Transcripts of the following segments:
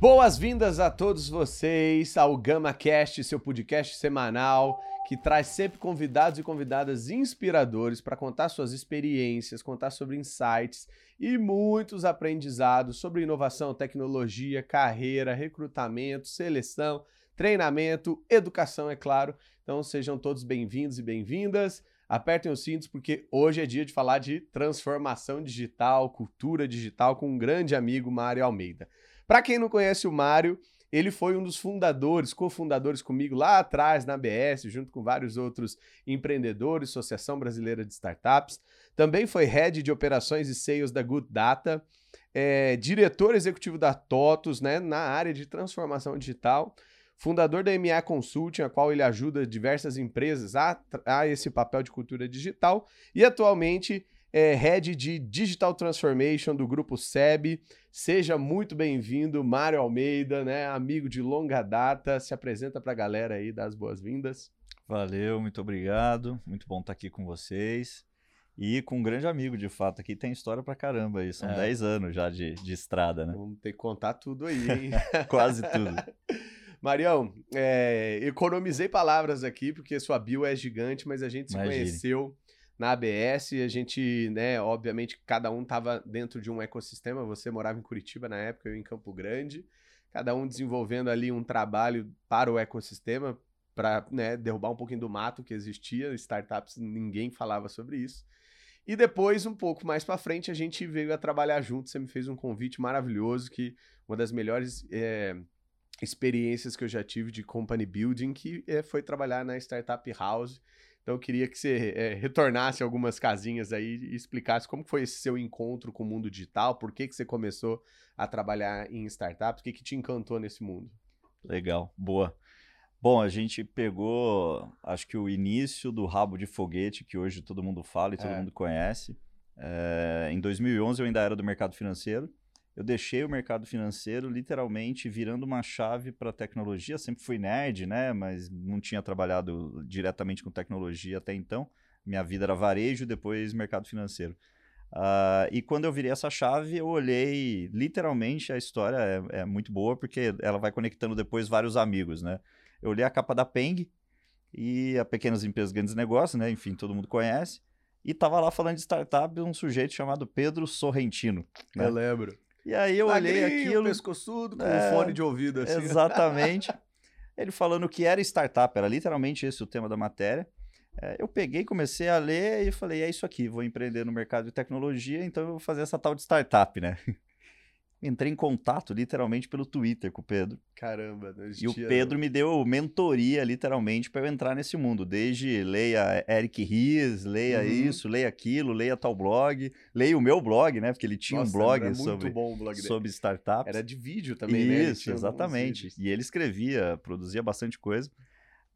Boas-vindas a todos vocês ao GamaCast, seu podcast semanal que traz sempre convidados e convidadas inspiradores para contar suas experiências, contar sobre insights e muitos aprendizados sobre inovação, tecnologia, carreira, recrutamento, seleção, treinamento, educação, é claro. Então sejam todos bem-vindos e bem-vindas. Apertem os cintos porque hoje é dia de falar de transformação digital, cultura digital com um grande amigo, Mário Almeida. Para quem não conhece o Mário, ele foi um dos fundadores, cofundadores comigo lá atrás na ABS, junto com vários outros empreendedores, Associação Brasileira de Startups. Também foi head de operações e sales da Good Data, é, diretor executivo da TOTUS, né, na área de transformação digital, fundador da MA Consulting, a qual ele ajuda diversas empresas a, a esse papel de cultura digital, e atualmente é Head de Digital Transformation do grupo SEB. Seja muito bem-vindo, Mário Almeida, né? Amigo de longa data. Se apresenta para a galera aí, das boas-vindas. Valeu, muito obrigado. Muito bom estar aqui com vocês. E com um grande amigo, de fato, aqui tem história pra caramba aí. São é. 10 anos já de, de estrada, né? Vamos ter que contar tudo aí, hein? Quase tudo. Marião, é, economizei palavras aqui, porque sua bio é gigante, mas a gente se Imagine. conheceu na ABS, a gente, né, obviamente, cada um estava dentro de um ecossistema. Você morava em Curitiba na época, eu em Campo Grande. Cada um desenvolvendo ali um trabalho para o ecossistema, para né, derrubar um pouquinho do mato que existia. Startups, ninguém falava sobre isso. E depois, um pouco mais para frente, a gente veio a trabalhar junto. Você me fez um convite maravilhoso, que uma das melhores é, experiências que eu já tive de company building, que é, foi trabalhar na Startup House então eu queria que você é, retornasse algumas casinhas aí e explicasse como foi esse seu encontro com o mundo digital, por que, que você começou a trabalhar em startups, o que, que te encantou nesse mundo? Legal, boa. Bom, a gente pegou, acho que o início do rabo de foguete, que hoje todo mundo fala e todo é. mundo conhece. É, em 2011 eu ainda era do mercado financeiro eu deixei o mercado financeiro literalmente virando uma chave para tecnologia. Sempre fui nerd, né? Mas não tinha trabalhado diretamente com tecnologia até então. Minha vida era varejo, depois mercado financeiro. Uh, e quando eu virei essa chave, eu olhei literalmente a história é, é, muito boa porque ela vai conectando depois vários amigos, né? Eu olhei a capa da Peng e a Pequenas Empresas Grandes Negócios, né? Enfim, todo mundo conhece. E tava lá falando de startup um sujeito chamado Pedro Sorrentino. Né? Eu lembro. E aí eu olhei aquilo. pescoçudo, com é, um fone de ouvido assim. Exatamente. Ele falando que era startup, era literalmente esse o tema da matéria. É, eu peguei, comecei a ler e falei: é isso aqui, vou empreender no mercado de tecnologia, então eu vou fazer essa tal de startup, né? Entrei em contato literalmente pelo Twitter com o Pedro. Caramba, existia... E o Pedro me deu mentoria literalmente para eu entrar nesse mundo. Desde leia Eric Ries, leia uhum. isso, leia aquilo, leia tal blog, leia o meu blog, né? Porque ele tinha Nossa, um blog sobre, blog sobre startups. Era de vídeo também, isso, né? Isso, exatamente. E ele escrevia, produzia bastante coisa.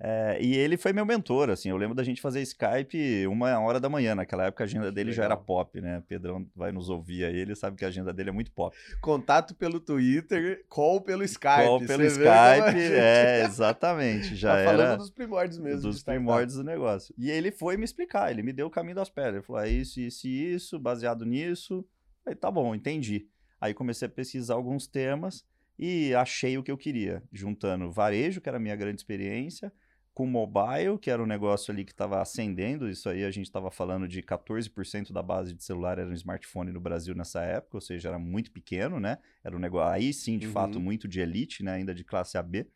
É, e ele foi meu mentor, assim, eu lembro da gente fazer Skype uma hora da manhã, naquela época a agenda dele Legal. já era pop, né? Pedrão vai nos ouvir aí, ele sabe que a agenda dele é muito pop. Contato pelo Twitter, call pelo Skype. Call pelo Skype, é, exatamente, já tá era... falando dos primórdios mesmo. Dos primórdios do negócio. E ele foi me explicar, ele me deu o caminho das pedras, ele falou, é isso, isso e isso, baseado nisso, aí tá bom, entendi. Aí comecei a pesquisar alguns temas e achei o que eu queria, juntando varejo, que era a minha grande experiência, com mobile, que era um negócio ali que estava ascendendo, isso aí a gente estava falando de 14% da base de celular era um smartphone no Brasil nessa época, ou seja, era muito pequeno, né? Era um negócio, aí sim, de uhum. fato, muito de elite, né? Ainda de classe AB.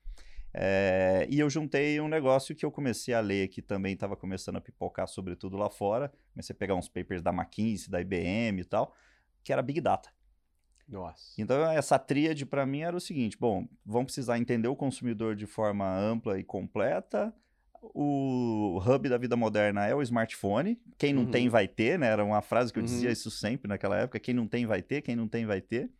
É, e eu juntei um negócio que eu comecei a ler, que também estava começando a pipocar, sobretudo lá fora. Comecei a pegar uns papers da McKinsey, da IBM e tal, que era Big Data. Nossa. Então, essa tríade para mim era o seguinte: bom, vamos precisar entender o consumidor de forma ampla e completa. O hub da vida moderna é o smartphone. Quem não uhum. tem, vai ter, né? Era uma frase que eu dizia uhum. isso sempre naquela época: quem não tem, vai ter, quem não tem, vai ter.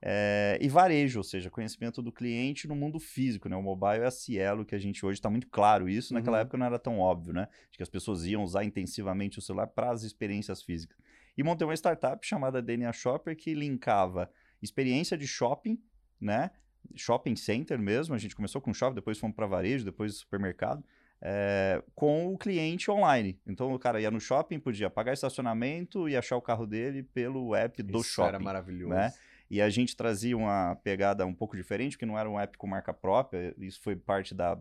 É, e varejo, ou seja, conhecimento do cliente no mundo físico, né? O mobile é a Cielo, que a gente hoje está muito claro isso. Naquela uhum. época não era tão óbvio, né? De que as pessoas iam usar intensivamente o celular para as experiências físicas e montei uma startup chamada DNA Shopper que linkava experiência de shopping, né? Shopping center mesmo. A gente começou com shopping, depois fomos para varejo, depois supermercado. É, com o cliente online. Então o cara ia no shopping, podia pagar estacionamento e achar o carro dele pelo app do Isso shopping. Era maravilhoso. Né? E a gente trazia uma pegada um pouco diferente, que não era um app com marca própria, isso foi parte da,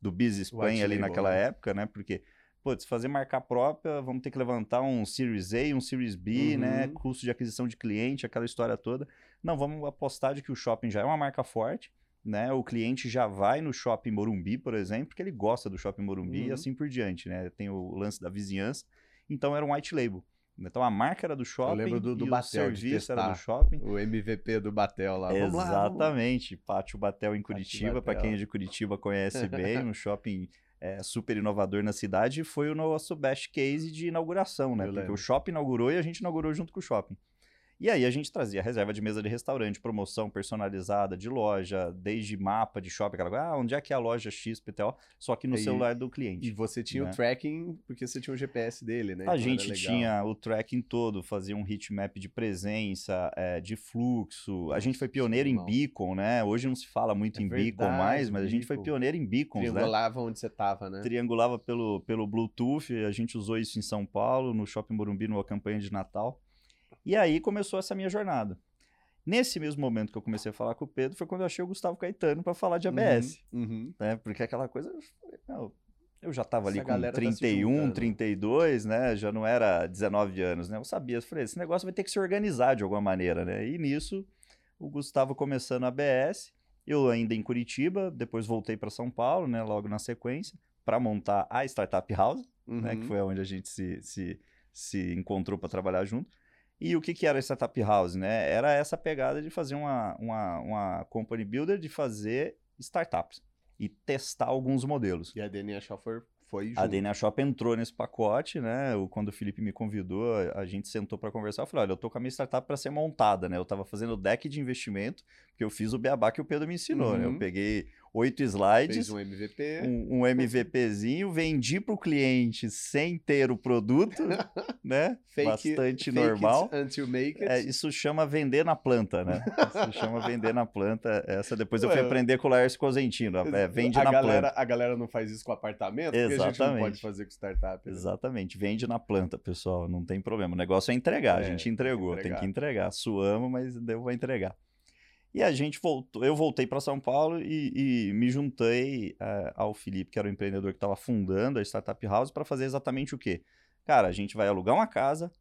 do Business Plan ali naquela né? época, né? Porque, putz, fazer marca própria, vamos ter que levantar um Series A, um Series B, né? uhum. né? Custo de aquisição de cliente, aquela história toda. Não, vamos apostar de que o shopping já é uma marca forte, né? O cliente já vai no shopping Morumbi, por exemplo, porque ele gosta do shopping Morumbi uhum. e assim por diante, né? Tem o lance da vizinhança. Então era um white label. Então a marca era do shopping, eu lembro do, do Batel, o serviço era do shopping. O MVP do Batel lá. Vamos Exatamente. Lá, Pátio Batel em Curitiba, para quem é de Curitiba conhece bem, um shopping é, super inovador na cidade, foi o nosso best case de inauguração, né? Eu Porque lembro. o shopping inaugurou e a gente inaugurou junto com o shopping. E aí a gente trazia reserva de mesa de restaurante, promoção personalizada de loja, desde mapa de shopping, aquela coisa, ah, onde é que é a loja XPTO, só que no e, celular do cliente. E você tinha né? o tracking, porque você tinha o GPS dele, né? A então gente tinha o tracking todo, fazia um heatmap de presença, é, de fluxo. A gente foi pioneiro em beacon, né? Hoje não se fala muito é em verdade, beacon mais, mas a gente foi pioneiro em beacons, né? Triangulava né? onde você estava, né? Triangulava pelo, pelo Bluetooth, a gente usou isso em São Paulo, no Shopping Morumbi, numa campanha de Natal. E aí começou essa minha jornada. Nesse mesmo momento que eu comecei a falar com o Pedro, foi quando eu achei o Gustavo Caetano para falar de ABS. Uhum, uhum. Né? Porque aquela coisa. Não, eu já estava ali com 31, tá 32, né? Já não era 19 anos, né? Eu sabia, eu falei, esse negócio vai ter que se organizar de alguma maneira, né? E nisso, o Gustavo começando a ABS, eu ainda em Curitiba, depois voltei para São Paulo, né? Logo na sequência, para montar a Startup House, uhum. né? Que uhum. foi onde a gente se, se, se encontrou para trabalhar junto. E o que, que era a Startup House, né? Era essa pegada de fazer uma, uma, uma company builder, de fazer startups e testar alguns modelos. E a DNA Shopper foi junto. A DNA Shop entrou nesse pacote, né? Quando o Felipe me convidou, a gente sentou para conversar. Eu falei: olha, eu tô com a minha startup para ser montada, né? Eu estava fazendo deck de investimento, porque eu fiz o beabá que o Pedro me ensinou, uhum. né? Eu uhum. peguei oito slides. Fez um MVP. Um, um MVPzinho, vendi para o cliente sem ter o produto, né? fake, Bastante fake normal. It until make it. É, isso chama vender na planta, né? Isso chama vender na planta. Essa depois eu fui aprender com o Laércio Cosentino. É, vende na galera, planta. A galera não faz isso com apartamento, Exatamente. porque a gente não pode fazer com startup. Né? Exatamente. Vende na planta, pessoal. Não tem problema. O negócio é entregar. É, a gente entregou. Tem que entregar. Tem que entregar. Suamos, mas deu para entregar. E a gente voltou, eu voltei para São Paulo e, e me juntei uh, ao Felipe, que era o empreendedor que estava fundando a Startup House, para fazer exatamente o quê? Cara, a gente vai alugar uma casa,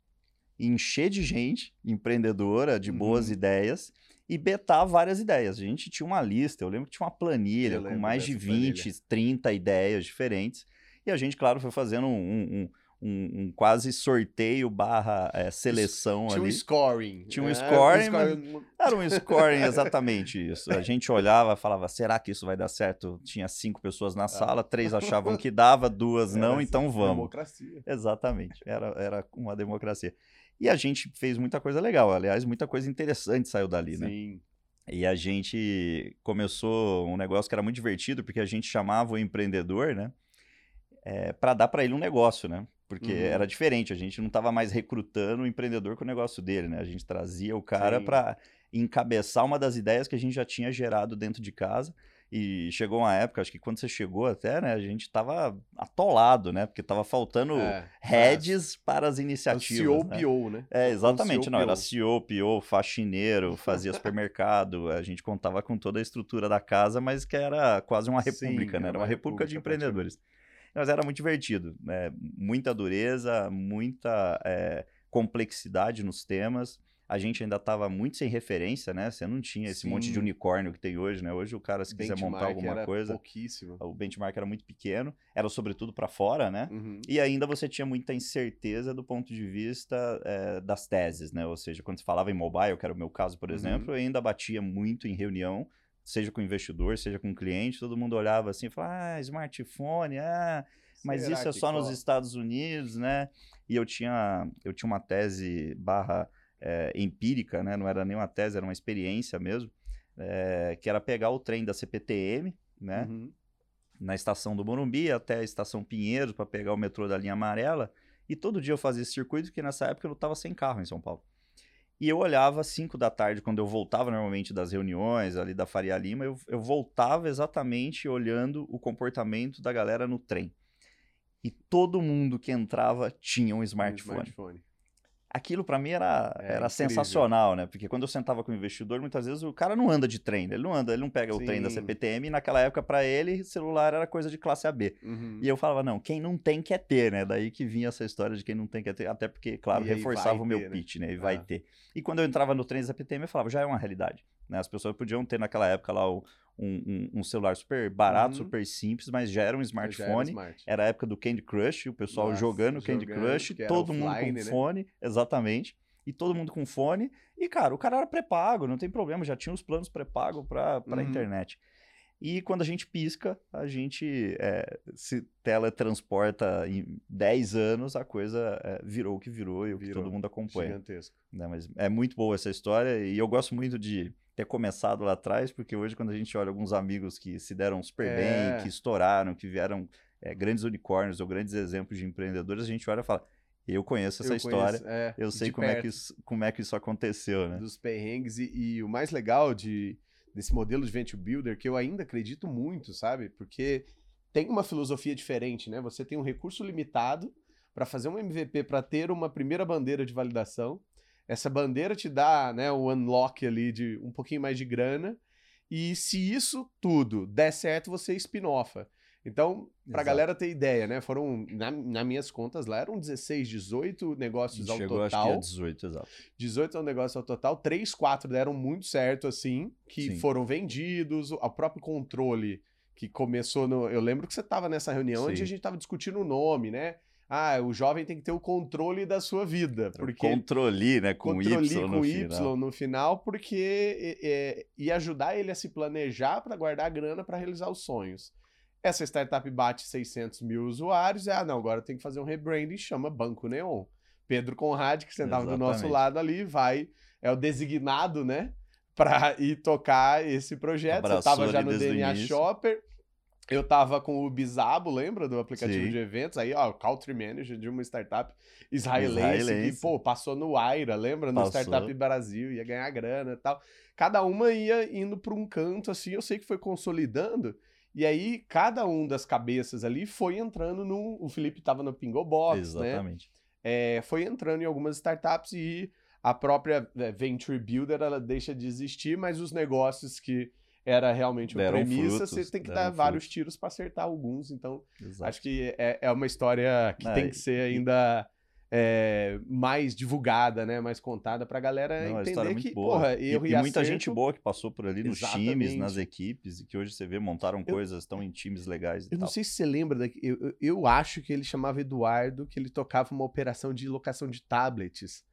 encher de gente empreendedora, de boas uhum. ideias, e betar várias ideias. A gente tinha uma lista, eu lembro que tinha uma planilha com mais de 20, planilha. 30 ideias diferentes. E a gente, claro, foi fazendo um, um, um, um quase sorteio barra é, seleção Tinha ali. um scoring. Tinha um é, scoring. Um scoring... Era um scoring, exatamente isso. A gente olhava falava, será que isso vai dar certo? Tinha cinco pessoas na ah. sala, três achavam que dava, duas não, era então vamos. Democracia. Exatamente, era, era uma democracia. E a gente fez muita coisa legal, aliás, muita coisa interessante saiu dali, Sim. né? Sim. E a gente começou um negócio que era muito divertido, porque a gente chamava o empreendedor, né? É, para dar para ele um negócio, né? Porque uhum. era diferente, a gente não estava mais recrutando o empreendedor com o negócio dele, né? A gente trazia o cara para encabeçar uma das ideias que a gente já tinha gerado dentro de casa. E chegou uma época, acho que quando você chegou até, né, a gente estava atolado, né? Porque estava faltando é, heads é. para as iniciativas. CEO, né? PO, né? É, exatamente. não, era CEO, PO, faxineiro, fazia supermercado. A gente contava com toda a estrutura da casa, mas que era quase uma república, Sim, né? Era uma, uma república, república de empreendedores. Mas era muito divertido, né? Muita dureza, muita é, complexidade nos temas. A gente ainda estava muito sem referência, né? Você não tinha esse Sim. monte de unicórnio que tem hoje, né? Hoje o cara, se quiser montar alguma era coisa. Pouquíssimo. O benchmark era muito pequeno, era sobretudo para fora, né? Uhum. E ainda você tinha muita incerteza do ponto de vista é, das teses, né? Ou seja, quando se falava em mobile, que era o meu caso, por uhum. exemplo, eu ainda batia muito em reunião seja com investidor, seja com cliente, todo mundo olhava assim e falava, ah, smartphone, ah, mas Será isso é só nos Estados Unidos, né? E eu tinha, eu tinha uma tese barra é, empírica, né? Não era nem uma tese, era uma experiência mesmo, é, que era pegar o trem da CPTM, né? Uhum. Na estação do Morumbi até a estação Pinheiros para pegar o metrô da linha amarela. E todo dia eu fazia esse circuito, porque nessa época eu estava sem carro em São Paulo. E eu olhava às 5 da tarde, quando eu voltava normalmente das reuniões ali da Faria Lima, eu, eu voltava exatamente olhando o comportamento da galera no trem. E todo mundo que entrava tinha um smartphone. Um smartphone. Aquilo para mim era, é, era sensacional, né? Porque quando eu sentava com o investidor, muitas vezes o cara não anda de trem, né? ele não anda, ele não pega Sim. o trem da CPTM, e naquela época para ele celular era coisa de classe AB. Uhum. E eu falava, não, quem não tem quer ter, né? Daí que vinha essa história de quem não tem quer ter, até porque, claro, reforçava o meu ter, né? pitch, né? E vai ah. ter. E quando eu entrava no trem da CPTM, eu falava, já é uma realidade. Né? As pessoas podiam ter naquela época lá um, um, um, celular super barato, uhum. super simples, mas já era um smartphone. Era, era, a época do Candy Crush, o pessoal Nossa, jogando Candy Crush, todo mundo com né? fone, exatamente e todo mundo com fone. E, cara, o cara era pré-pago, não tem problema, já tinha os planos pré-pago para uhum. a internet. E quando a gente pisca, a gente é, se teletransporta em 10 anos, a coisa é, virou o que virou e o que todo mundo acompanha. Gigantesco. Né? Mas é muito boa essa história e eu gosto muito de ter começado lá atrás, porque hoje quando a gente olha alguns amigos que se deram super é. bem, que estouraram, que vieram é, grandes unicórnios ou grandes exemplos de empreendedores, a gente olha e fala, eu conheço essa eu história, conheço, é, eu sei como é, que isso, como é que isso aconteceu, né? Dos perrengues e, e, o mais legal de, desse modelo de Venture Builder, que eu ainda acredito muito, sabe? Porque tem uma filosofia diferente, né? Você tem um recurso limitado para fazer um MVP, para ter uma primeira bandeira de validação. Essa bandeira te dá né, o unlock ali de um pouquinho mais de grana. E se isso tudo der certo, você spin-offa. Então, para a galera ter ideia, né? Foram, na, nas minhas contas lá, eram 16, 18 negócios Chegou, ao total. Acho que é 18, exato. 18 é um negócio ao total. 3, 4 deram muito certo, assim, que Sim. foram vendidos. O próprio controle que começou no. Eu lembro que você estava nessa reunião Sim. onde a gente estava discutindo o nome, né? Ah, o jovem tem que ter o controle da sua vida. Porque controle, né? Com controle Y, no, com y final. no final, porque é, é, ia ajudar ele a se planejar para guardar grana para realizar os sonhos. Essa startup bate 600 mil usuários. É, ah, não, agora tem que fazer um rebranding, chama Banco Neon. Pedro Conrad, que sentava Exatamente. do nosso lado ali, vai, é o designado, né, para ir tocar esse projeto. Abraçou Você tava já no DNA Shopper. Eu tava com o Bizabo, lembra do aplicativo Sim. de eventos? Aí, ó, Country Manager de uma startup israelense, israelense. que, pô, passou no Aira, lembra? No passou. Startup Brasil, ia ganhar grana e tal. Cada uma ia indo para um canto, assim, eu sei que foi consolidando. E aí, cada um das cabeças ali foi entrando no. O Felipe estava no Pingo Box, né? Exatamente. né? É, foi entrando em algumas startups e a própria é, Venture Builder ela deixa de existir, mas os negócios que era realmente uma deram premissa, frutos, você tem que dar frutos. vários tiros para acertar alguns. Então, Exato. acho que é, é uma história que tem que ser ainda é, mais divulgada, né? Mais contada pra galera Não, entender que, boa. porra, erro e, e, e muita gente boa que passou por ali nos Exatamente. times, nas equipes, e que hoje você vê, montaram eu, coisas, estão em times legais Eu tal. não sei se você lembra, daqui, eu, eu, eu acho que ele chamava Eduardo, que ele tocava uma operação de locação de tablets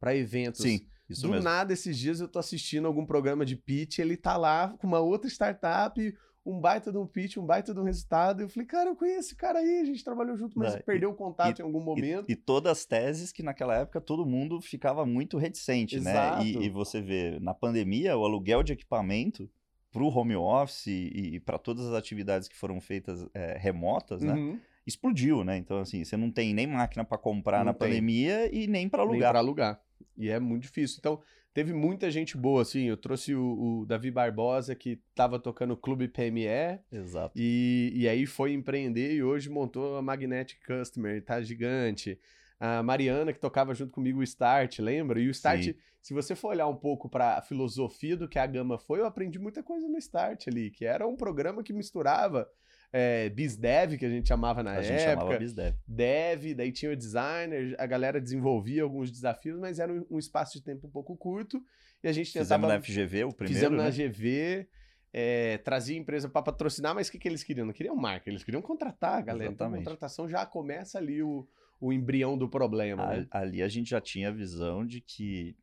para eventos. Sim. Isso Do mesmo. nada, esses dias eu tô assistindo algum programa de pitch, ele tá lá com uma outra startup, um baita de um pitch, um baita de um resultado. Eu falei, cara, eu conheço esse cara aí, a gente trabalhou junto, mas Não, perdeu o contato e, em algum momento. E, e, todas as teses que naquela época todo mundo ficava muito reticente, Exato. né? E, e, você vê, na pandemia, o aluguel de equipamento para o home office e, e para todas as atividades que foram feitas é, remotas, né? Uhum. Explodiu, né? Então, assim, você não tem nem máquina para comprar não na tem. pandemia e nem para alugar. Nem para alugar. E é muito difícil. Então, Teve muita gente boa, assim. Eu trouxe o, o Davi Barbosa, que estava tocando o Clube PME. Exato. E, e aí foi empreender e hoje montou a Magnetic Customer, tá gigante. A Mariana, que tocava junto comigo o Start, lembra? E o Start, Sim. se você for olhar um pouco para a filosofia do que a Gama foi, eu aprendi muita coisa no Start ali, que era um programa que misturava é, BizDev, que a gente chamava na a época. A gente chamava BizDev. Dev, daí tinha o designer, a galera desenvolvia alguns desafios, mas era um, um espaço de tempo um pouco curto. E a gente tentava... Fizemos na FGV o primeiro, Fizemos né? na GV, é, trazia empresa para patrocinar, mas o que, que eles queriam? Não queriam marca, eles queriam contratar a galera. Então, a contratação já começa ali o, o embrião do problema. A, né? Ali a gente já tinha a visão de que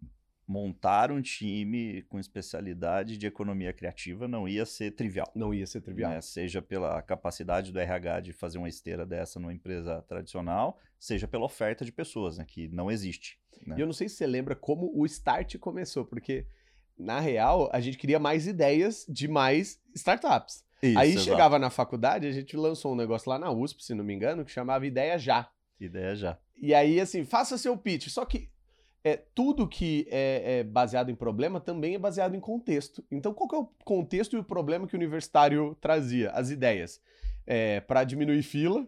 montar um time com especialidade de economia criativa não ia ser trivial. Não ia ser trivial. Né? Seja pela capacidade do RH de fazer uma esteira dessa numa empresa tradicional, seja pela oferta de pessoas, né, que não existe. Né? E eu não sei se você lembra como o Start começou, porque na real a gente queria mais ideias de mais startups. Isso, Aí exato. chegava na faculdade, a gente lançou um negócio lá na USP, se não me engano, que chamava Ideia Já. Ideia Já. E aí, assim, faça seu pitch. Só que é, tudo que é, é, baseado em problema também é baseado em contexto. Então, qual é o contexto e o problema que o universitário trazia? As ideias. É, para diminuir fila,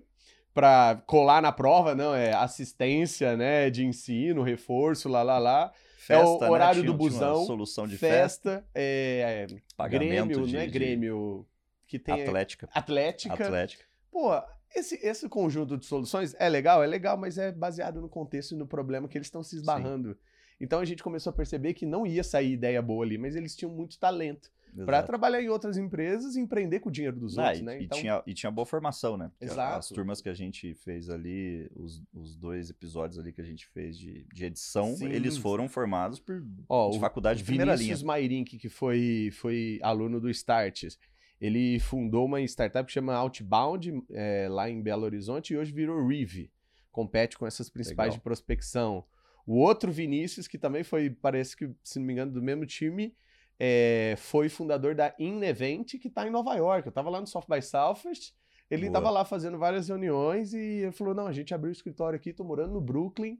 para colar na prova, não, é assistência, né, de ensino, reforço, lá, lá, lá. Festa, é o né? horário né? do busão. Solução de festa. festa é, é Grêmio, de, não é Grêmio que tem Atlética. Atlética. Atlética. Pô, esse, esse conjunto de soluções é legal, é legal, mas é baseado no contexto e no problema que eles estão se esbarrando. Sim. Então a gente começou a perceber que não ia sair ideia boa ali, mas eles tinham muito talento para trabalhar em outras empresas e empreender com o dinheiro dos ah, outros, e, né? Então... E, tinha, e tinha boa formação, né? Porque Exato. As turmas que a gente fez ali, os, os dois episódios ali que a gente fez de, de edição, Sim. eles foram formados por Ó, de faculdade de primeira Vinícius linha. Mairink, que foi, foi aluno do Starts, ele fundou uma startup que chama Outbound, é, lá em Belo Horizonte, e hoje virou Reeve. Compete com essas principais Legal. de prospecção. O outro Vinícius, que também foi, parece que, se não me engano, do mesmo time, é, foi fundador da Inevent, que está em Nova York. Eu estava lá no South by Southwest, ele estava lá fazendo várias reuniões e ele falou: não, a gente abriu o escritório aqui, estou morando no Brooklyn.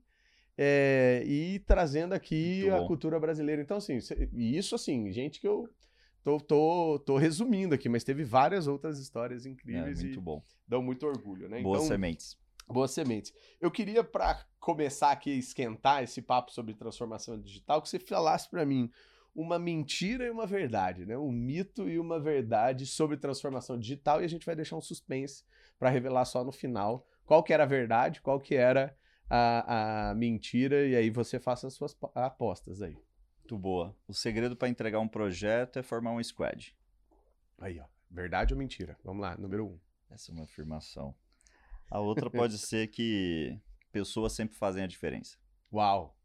É, e trazendo aqui a cultura brasileira. Então, assim, isso assim, gente que eu tô, tô, tô resumindo aqui, mas teve várias outras histórias incríveis é, muito e bom. dão muito orgulho, né? Boas então, sementes. Boas sementes. Eu queria, para começar aqui a esquentar esse papo sobre transformação digital, que você falasse para mim uma mentira e uma verdade, né? Um mito e uma verdade sobre transformação digital e a gente vai deixar um suspense para revelar só no final qual que era a verdade, qual que era a, a mentira e aí você faça as suas apostas aí. Muito boa. O segredo para entregar um projeto é formar um squad. Aí, ó. Verdade ou mentira? Vamos lá, número um. Essa é uma afirmação. A outra pode ser que pessoas sempre fazem a diferença. Uau.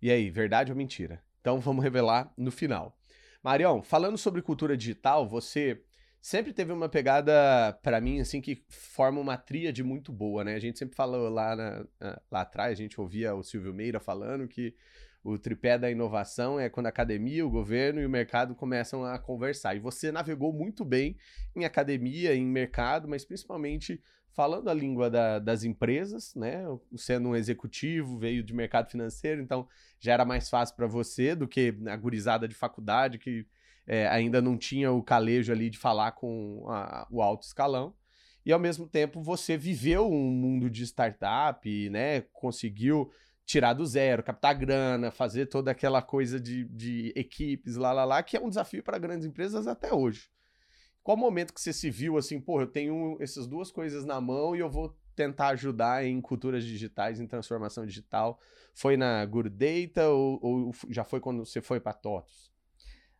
E aí, verdade ou mentira? Então vamos revelar no final. Marião, falando sobre cultura digital, você sempre teve uma pegada para mim assim que forma uma tríade muito boa, né? A gente sempre falou lá na, lá atrás, a gente ouvia o Silvio Meira falando que o tripé da inovação é quando a academia, o governo e o mercado começam a conversar. E você navegou muito bem em academia, em mercado, mas principalmente falando a língua da, das empresas, né? Sendo um executivo, veio de mercado financeiro, então já era mais fácil para você do que a gurizada de faculdade que é, ainda não tinha o calejo ali de falar com a, o alto escalão. E ao mesmo tempo você viveu um mundo de startup, né? Conseguiu tirar do zero, captar grana, fazer toda aquela coisa de, de equipes, lá, lá, lá, que é um desafio para grandes empresas até hoje. Qual momento que você se viu assim, pô, eu tenho essas duas coisas na mão e eu vou tentar ajudar em culturas digitais, em transformação digital? Foi na Good Data ou, ou já foi quando você foi para TOTUS?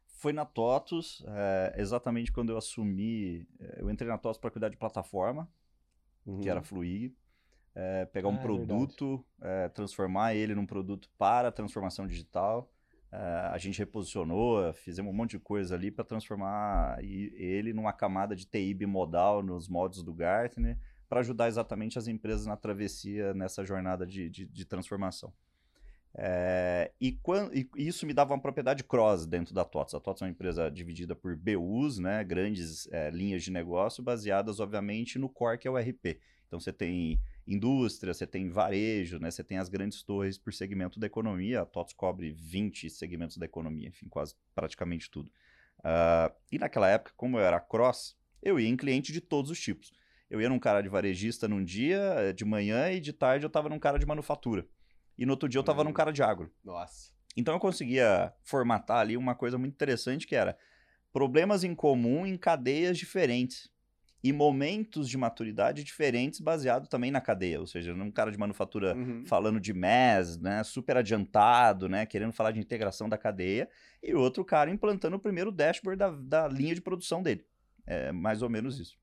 Foi na TOTUS, é, exatamente quando eu assumi, eh, eu entrei na TOTUS para cuidar de plataforma, uhum. que era uhum. Fluig, é, pegar um ah, é produto, é, transformar ele num produto para transformação digital. Uh, a gente reposicionou, fizemos um monte de coisa ali para transformar ele numa camada de TI bimodal nos modos do Gartner, para ajudar exatamente as empresas na travessia nessa jornada de, de, de transformação. É, e, quando, e, isso me dava uma propriedade cross dentro da TOTS. A TOTS é uma empresa dividida por BUs, né, grandes é, linhas de negócio, baseadas, obviamente, no core que é o RP. Então você tem indústria, você tem varejo, né? Você tem as grandes torres por segmento da economia. A TOTS cobre 20 segmentos da economia, enfim, quase praticamente tudo. Uh, e naquela época, como eu era cross, eu ia em cliente de todos os tipos. Eu ia num cara de varejista num dia, eh, de manhã, e de tarde eu estava num cara de manufatura. E no outro dia eu estava hum. num cara de agro. Nossa. Então eu conseguia formatar ali uma coisa muito interessante que era problemas em comum em cadeias diferentes e momentos de maturidade diferentes baseado também na cadeia, ou seja, um cara de manufatura uhum. falando de MES, né, super adiantado, né, querendo falar de integração da cadeia, e outro cara implantando o primeiro dashboard da, da linha de produção dele. É mais ou menos isso.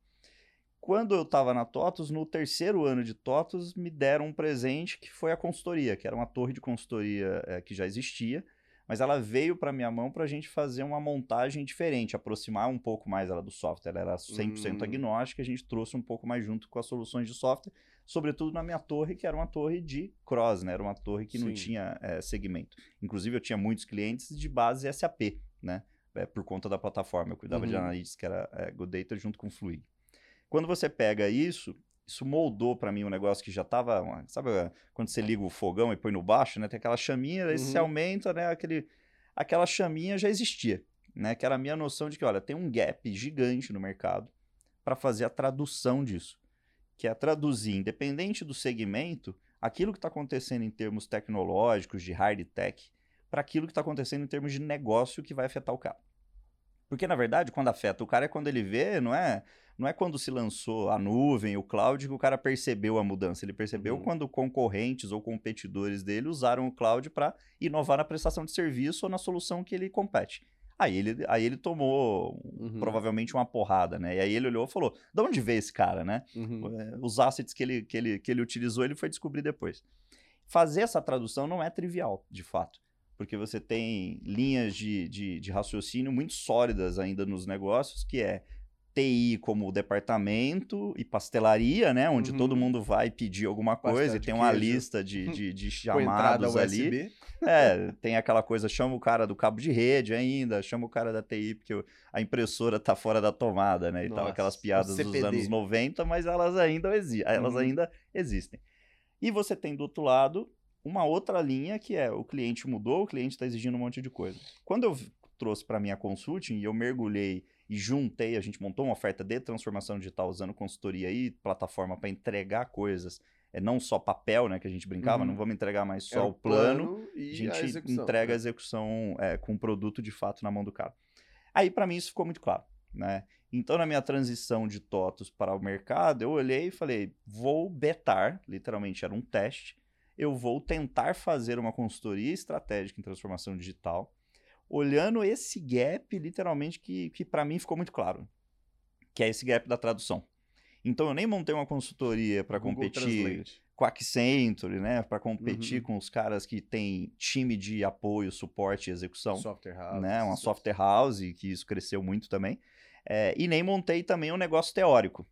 Quando eu estava na TOTUS, no terceiro ano de TOTUS, me deram um presente que foi a consultoria, que era uma torre de consultoria é, que já existia, mas ela veio para minha mão para a gente fazer uma montagem diferente, aproximar um pouco mais ela do software. Ela era 100% hum. agnóstica, a gente trouxe um pouco mais junto com as soluções de software, sobretudo na minha torre, que era uma torre de cross, né? Era uma torre que Sim. não tinha é, segmento. Inclusive, eu tinha muitos clientes de base SAP, né? É, por conta da plataforma. Eu cuidava uhum. de analytics, que era é, Good Data, junto com Fluid. Quando você pega isso isso moldou para mim um negócio que já tava, sabe, quando você liga o fogão e põe no baixo, né, tem aquela chaminha, aí uhum. você aumenta, né, aquele aquela chaminha já existia, né, que era a minha noção de que, olha, tem um gap gigante no mercado para fazer a tradução disso. que é traduzir, independente do segmento, aquilo que está acontecendo em termos tecnológicos, de hard tech, para aquilo que está acontecendo em termos de negócio que vai afetar o cara. Porque, na verdade, quando afeta o cara é quando ele vê, não é não é quando se lançou a nuvem, o cloud, que o cara percebeu a mudança. Ele percebeu uhum. quando concorrentes ou competidores dele usaram o cloud para inovar na prestação de serviço ou na solução que ele compete. Aí ele, aí ele tomou uhum. provavelmente uma porrada, né? E aí ele olhou e falou: de onde veio esse cara, né? Uhum. Eh, os assets que ele, que, ele, que ele utilizou, ele foi descobrir depois. Fazer essa tradução não é trivial, de fato porque você tem linhas de, de, de, raciocínio muito sólidas ainda nos negócios, que é TI como departamento e pastelaria, né? Onde uhum. todo mundo vai pedir alguma coisa e tem uma lista de, de, de chamados ali. É, tem aquela coisa, chama o cara do cabo de rede ainda, chama o cara da TI, porque a impressora tá fora da tomada, né? E Nossa, tal, aquelas piadas dos anos 90, mas elas ainda, exi elas uhum. ainda existem. E você tem do outro lado uma outra linha que é o cliente mudou, o cliente está exigindo um monte de coisa. Quando eu trouxe para minha consulting e eu mergulhei e juntei, a gente montou uma oferta de transformação digital usando consultoria e plataforma para entregar coisas. É não só papel, né, que a gente brincava, uhum. não vamos entregar mais só é o plano, plano a gente a execução, entrega né? a execução é, com o produto de fato na mão do cara. Aí para mim isso ficou muito claro, né? Então na minha transição de TOTOS para o mercado, eu olhei e falei, vou betar, literalmente era um teste, eu vou tentar fazer uma consultoria estratégica em transformação digital olhando esse gap, literalmente, que, que para mim ficou muito claro, que é esse gap da tradução. Então, eu nem montei uma consultoria para competir com a Accenture, né? Para competir uhum. com os caras que têm time de apoio, suporte e execução. Software house. Né? Uma software house, que isso cresceu muito também. É, e nem montei também um negócio teórico.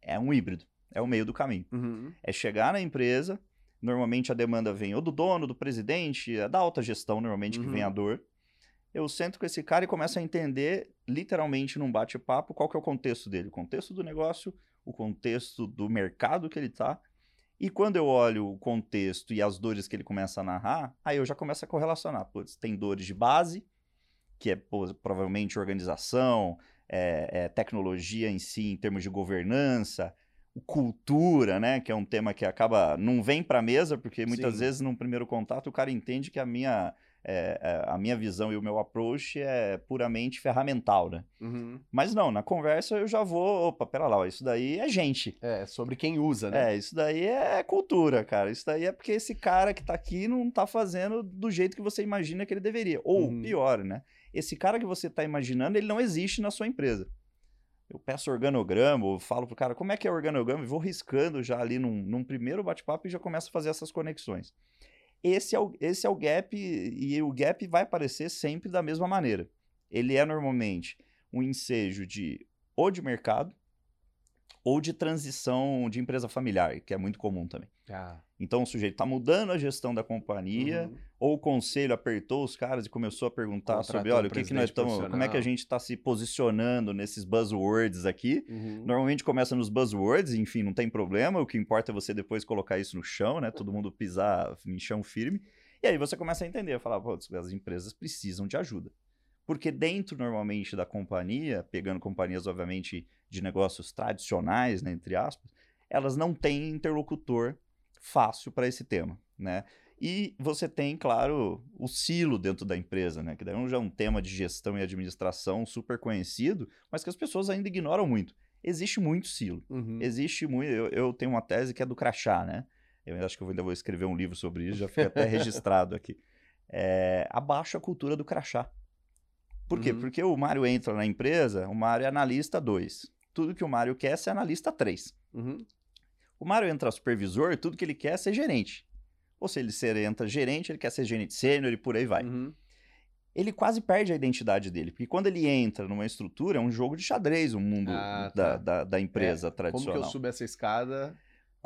É um híbrido. É o meio do caminho. Uhum. É chegar na empresa, normalmente a demanda vem ou do dono, do presidente, é da alta gestão, normalmente, uhum. que vem a dor eu sento com esse cara e começo a entender, literalmente num bate-papo, qual que é o contexto dele. O contexto do negócio, o contexto do mercado que ele está. E quando eu olho o contexto e as dores que ele começa a narrar, aí eu já começo a correlacionar. Putz, tem dores de base, que é pô, provavelmente organização, é, é, tecnologia em si, em termos de governança, cultura, né, que é um tema que acaba não vem para a mesa, porque muitas Sim. vezes num primeiro contato o cara entende que a minha é, é, a minha visão e o meu approach é puramente ferramental, né? Uhum. Mas não, na conversa eu já vou, opa, pera lá, isso daí é gente. É, sobre quem usa, né? É, isso daí é cultura, cara. Isso daí é porque esse cara que tá aqui não tá fazendo do jeito que você imagina que ele deveria. Ou, uhum. pior, né? Esse cara que você tá imaginando, ele não existe na sua empresa. Eu peço organograma, ou falo pro cara como é que é organograma, e vou riscando já ali num, num primeiro bate-papo e já começo a fazer essas conexões. Esse é o, esse é o gap, e o gap vai aparecer sempre da mesma maneira. Ele é normalmente um ensejo de ou de mercado ou de transição de empresa familiar, que é muito comum também. Ah. Então o sujeito está mudando a gestão da companhia, uhum. ou o conselho apertou os caras e começou a perguntar Contratou sobre, olha, o que, que nós estamos, como é que a gente está se posicionando nesses buzzwords aqui. Uhum. Normalmente começa nos buzzwords, enfim, não tem problema, o que importa é você depois colocar isso no chão, né? Todo mundo pisar em chão firme. E aí você começa a entender, falar, pô, as empresas precisam de ajuda. Porque dentro, normalmente, da companhia, pegando companhias, obviamente, de negócios tradicionais, né, entre aspas, elas não têm interlocutor fácil para esse tema, né? E você tem, claro, o silo dentro da empresa, né? Que daí já é um tema de gestão e administração super conhecido, mas que as pessoas ainda ignoram muito. Existe muito silo. Uhum. Existe muito. Eu, eu, tenho uma tese que é do crachá, né? Eu acho que eu ainda vou escrever um livro sobre isso, já fica até registrado aqui. É, abaixo a cultura do crachá. Por quê? Uhum. Porque o Mário entra na empresa, o Mário é analista 2. Tudo que o Mário quer é ser analista 3. Uhum. O Mário entra supervisor, tudo que ele quer é ser gerente. Ou se ele ser, entra gerente, ele quer ser gerente sênior e por aí vai. Uhum. Ele quase perde a identidade dele, porque quando ele entra numa estrutura, é um jogo de xadrez, o mundo ah, tá. da, da, da, empresa é, tradicional. Como que eu subo essa escada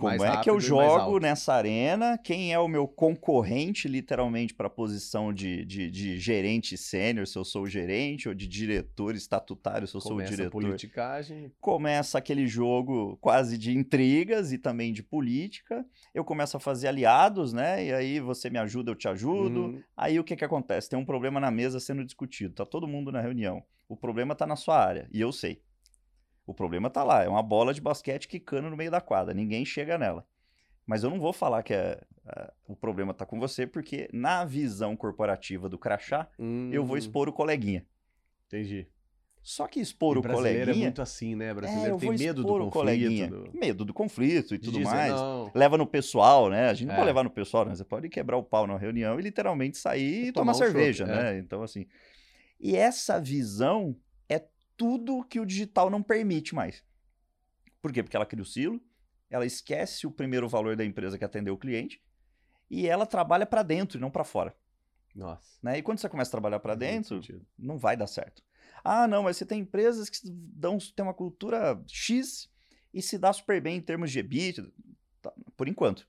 como é que eu jogo nessa arena? Quem é o meu concorrente, literalmente, para a posição de, de, de gerente sênior, se eu sou o gerente, ou de diretor estatutário, se eu Começa sou o diretor? politicagem. Começa aquele jogo quase de intrigas e também de política. Eu começo a fazer aliados, né? E aí você me ajuda, eu te ajudo. Uhum. Aí o que, que acontece? Tem um problema na mesa sendo discutido. Tá todo mundo na reunião. O problema está na sua área, e eu sei. O problema está lá, é uma bola de basquete quicando no meio da quadra, ninguém chega nela. Mas eu não vou falar que é, é, o problema está com você, porque na visão corporativa do crachá, hum. eu vou hum. expor o coleguinha. Entendi. Só que expor o, o coleguinha... é muito assim, né? Brasileiro é, tem medo do conflito. Coleguinha, do... Medo do conflito e tudo dizer, mais. Não. Leva no pessoal, né? A gente não é. pode levar no pessoal, né? Você pode quebrar o pau na reunião e literalmente sair e tomar, tomar um cerveja, choque, né? É. Então, assim... E essa visão é tudo que o digital não permite mais. Por quê? Porque ela cria o silo, ela esquece o primeiro valor da empresa que atendeu o cliente e ela trabalha para dentro e não para fora. Nossa. Né? E quando você começa a trabalhar para dentro, não vai dar certo. Ah, não, mas você tem empresas que dão, tem uma cultura X e se dá super bem em termos de EBIT, tá, por enquanto.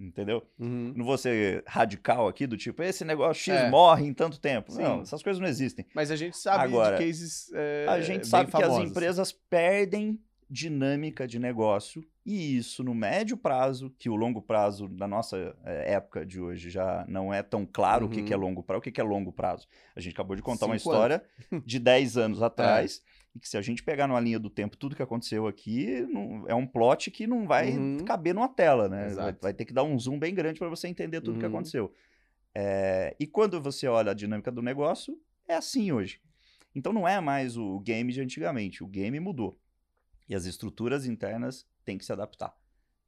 Entendeu? Uhum. Não vou ser radical aqui, do tipo, esse negócio X é. morre em tanto tempo. Sim. Não, essas coisas não existem. Mas a gente sabe Agora, de cases. É, a gente sabe que as empresas perdem dinâmica de negócio e isso no médio prazo, que o longo prazo da nossa é, época de hoje já não é tão claro uhum. o que, que é uhum. longo prazo. O que, que é longo prazo? A gente acabou de contar Cinco uma história anos. de 10 anos atrás. É. E que se a gente pegar numa linha do tempo tudo que aconteceu aqui, não, é um plot que não vai uhum. caber numa tela, né? Vai, vai, ter que dar um zoom bem grande para você entender tudo o que uhum. aconteceu. É, e quando você olha a dinâmica do negócio, é assim hoje. Então não é mais o game de antigamente. O game mudou. E as estruturas internas têm que se adaptar.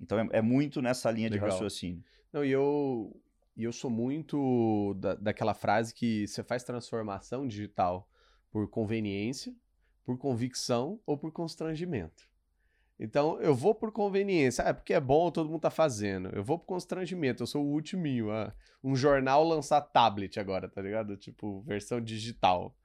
Então é, é muito nessa linha Legal. de raciocínio. Não, e eu, e eu sou muito da, daquela frase que você faz transformação digital por conveniência, por convicção ou por constrangimento. Então, eu vou por conveniência. Ah, é porque é bom, todo mundo tá fazendo. Eu vou por constrangimento. Eu sou o ultiminho. Ah, um jornal lançar tablet agora, tá ligado? Tipo, versão digital.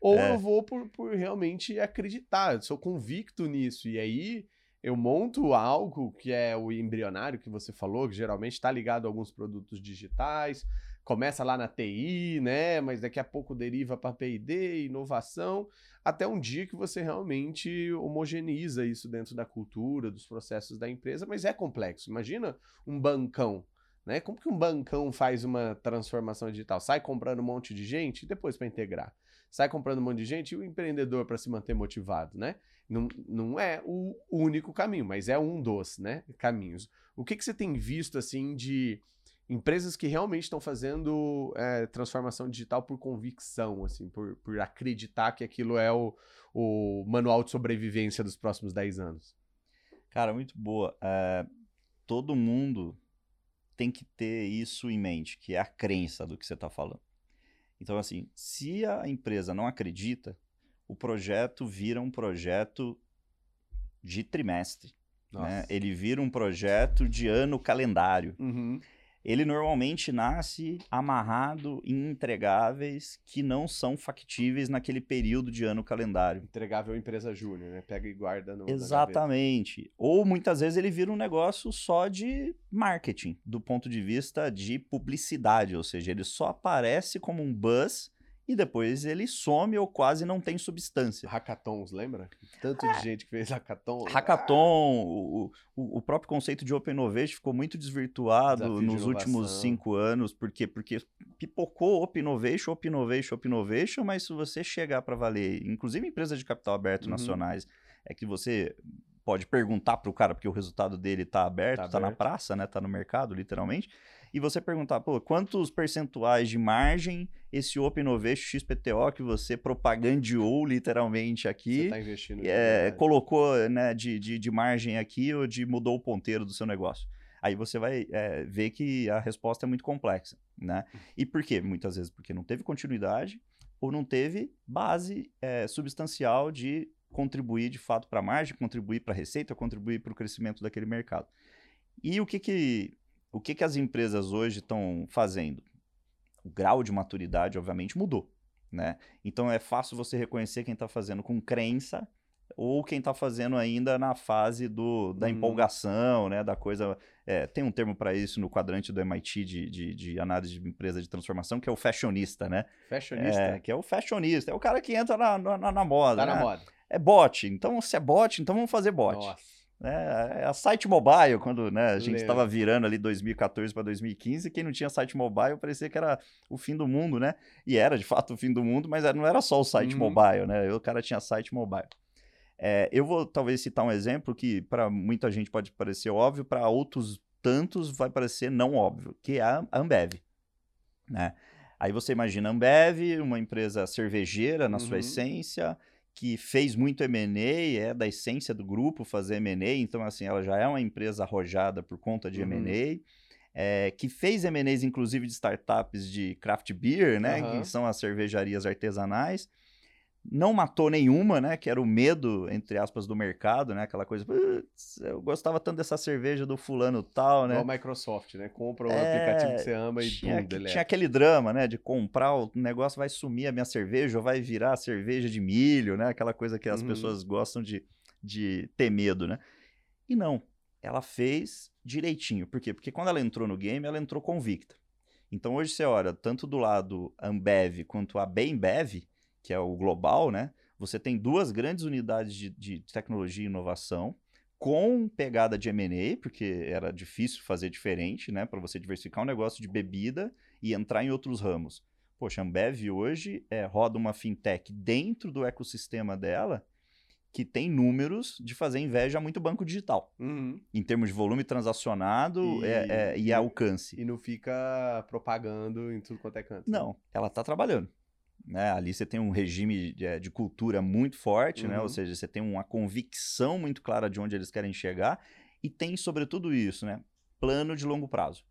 Ou é. eu vou por, por realmente acreditar, eu sou convicto nisso. E aí eu monto algo que é o embrionário que você falou, que geralmente está ligado a alguns produtos digitais, começa lá na TI, né? Mas daqui a pouco deriva para P&D, inovação, até um dia que você realmente homogeneiza isso dentro da cultura, dos processos da empresa, mas é complexo. Imagina um bancão, né? Como que um bancão faz uma transformação digital? Sai comprando um monte de gente e depois para integrar sai comprando um monte de gente e o empreendedor para se manter motivado, né? Não, não é o único caminho, mas é um dos né, caminhos. O que, que você tem visto assim de empresas que realmente estão fazendo é, transformação digital por convicção, assim, por, por acreditar que aquilo é o, o manual de sobrevivência dos próximos 10 anos? Cara, muito boa. É, todo mundo tem que ter isso em mente, que é a crença do que você está falando. Então, assim, se a empresa não acredita, o projeto vira um projeto de trimestre. Né? Ele vira um projeto de ano calendário. Uhum ele normalmente nasce amarrado em entregáveis que não são factíveis naquele período de ano calendário. Entregável empresa júnior, né? Pega e guarda no Exatamente. Ou muitas vezes ele vira um negócio só de marketing, do ponto de vista de publicidade, ou seja, ele só aparece como um buzz e depois ele some ou quase não tem substância. Hackathons, lembra? Tanto é. de gente que fez hackathon. Hackathon, o, o, o, próprio conceito de Open Innovation ficou muito desvirtuado Desafio nos de últimos cinco anos. Por quê? Porque pipocou Open Innovation, Open Innovation, Open Innovation, mas se você chegar para valer, inclusive empresas de capital aberto uhum. nacionais, é que você pode perguntar para o cara, porque o resultado dele está aberto, está tá na praça, né? Está no mercado, literalmente e você perguntar, pô, quantos percentuais de margem esse Open Innovation XPTO que você propagandeou literalmente aqui, você tá investindo é, colocou né, de, de, de, margem aqui ou de mudou o ponteiro do seu negócio. Aí você vai é, ver que a resposta é muito complexa, né? E por quê? Muitas vezes porque não teve continuidade ou não teve base é, substancial de contribuir de fato para a margem, contribuir para a receita, contribuir para o crescimento daquele mercado. E o que, que o que, que as empresas hoje estão fazendo? O grau de maturidade, obviamente, mudou. Né? Então é fácil você reconhecer quem está fazendo com crença ou quem está fazendo ainda na fase do, da uhum. empolgação, né, da coisa. É, tem um termo para isso no quadrante do MIT de, de, de, análise de empresa de transformação, que é o fashionista, né? Fashionista? É, que é o fashionista, é o cara que entra na, na, na moda. Tá né? na moda. É bot, então se é bot, então vamos fazer bot. Nossa. Né? A site mobile, quando né, a gente estava virando ali 2014 para 2015, quem não tinha site mobile parecia que era o fim do mundo, né? E era de fato o fim do mundo, mas não era só o site uhum. mobile, né? O cara tinha site mobile. É, eu vou talvez citar um exemplo que para muita gente pode parecer óbvio, para outros tantos vai parecer não óbvio, que é a Ambev. Né? Aí você imagina a Ambev, uma empresa cervejeira na uhum. sua essência, que fez muito M&A, é da essência do grupo fazer M&A, então assim, ela já é uma empresa arrojada por conta de uhum. M&A, é, que fez M&As inclusive de startups de craft beer, né, uhum. que são as cervejarias artesanais, não matou nenhuma, né? Que era o medo, entre aspas, do mercado, né? Aquela coisa, eu gostava tanto dessa cerveja do fulano tal, né? Igual a Microsoft, né? Compra o é, aplicativo que você ama e tinha, pum, Tinha aquele drama, né? De comprar o negócio, vai sumir a minha cerveja ou vai virar cerveja de milho, né? Aquela coisa que as uhum. pessoas gostam de, de ter medo, né? E não, ela fez direitinho. Por quê? Porque quando ela entrou no game, ela entrou convicta. Então hoje você olha, tanto do lado Ambev quanto a Bembev, que é o global, né? Você tem duas grandes unidades de, de tecnologia e inovação, com pegada de M&A, porque era difícil fazer diferente, né? Para você diversificar um negócio de bebida e entrar em outros ramos. Poxa, a Ambev hoje é, roda uma fintech dentro do ecossistema dela que tem números de fazer inveja a muito banco digital. Uhum. Em termos de volume transacionado e, é, é, e alcance. E não fica propagando em tudo quanto é canto. Não, né? ela está trabalhando. Né? Ali você tem um regime de, é, de cultura muito forte, uhum. né? ou uhum. seja, você tem uma convicção muito clara de onde eles querem chegar e tem, sobretudo, isso, né? plano de longo prazo.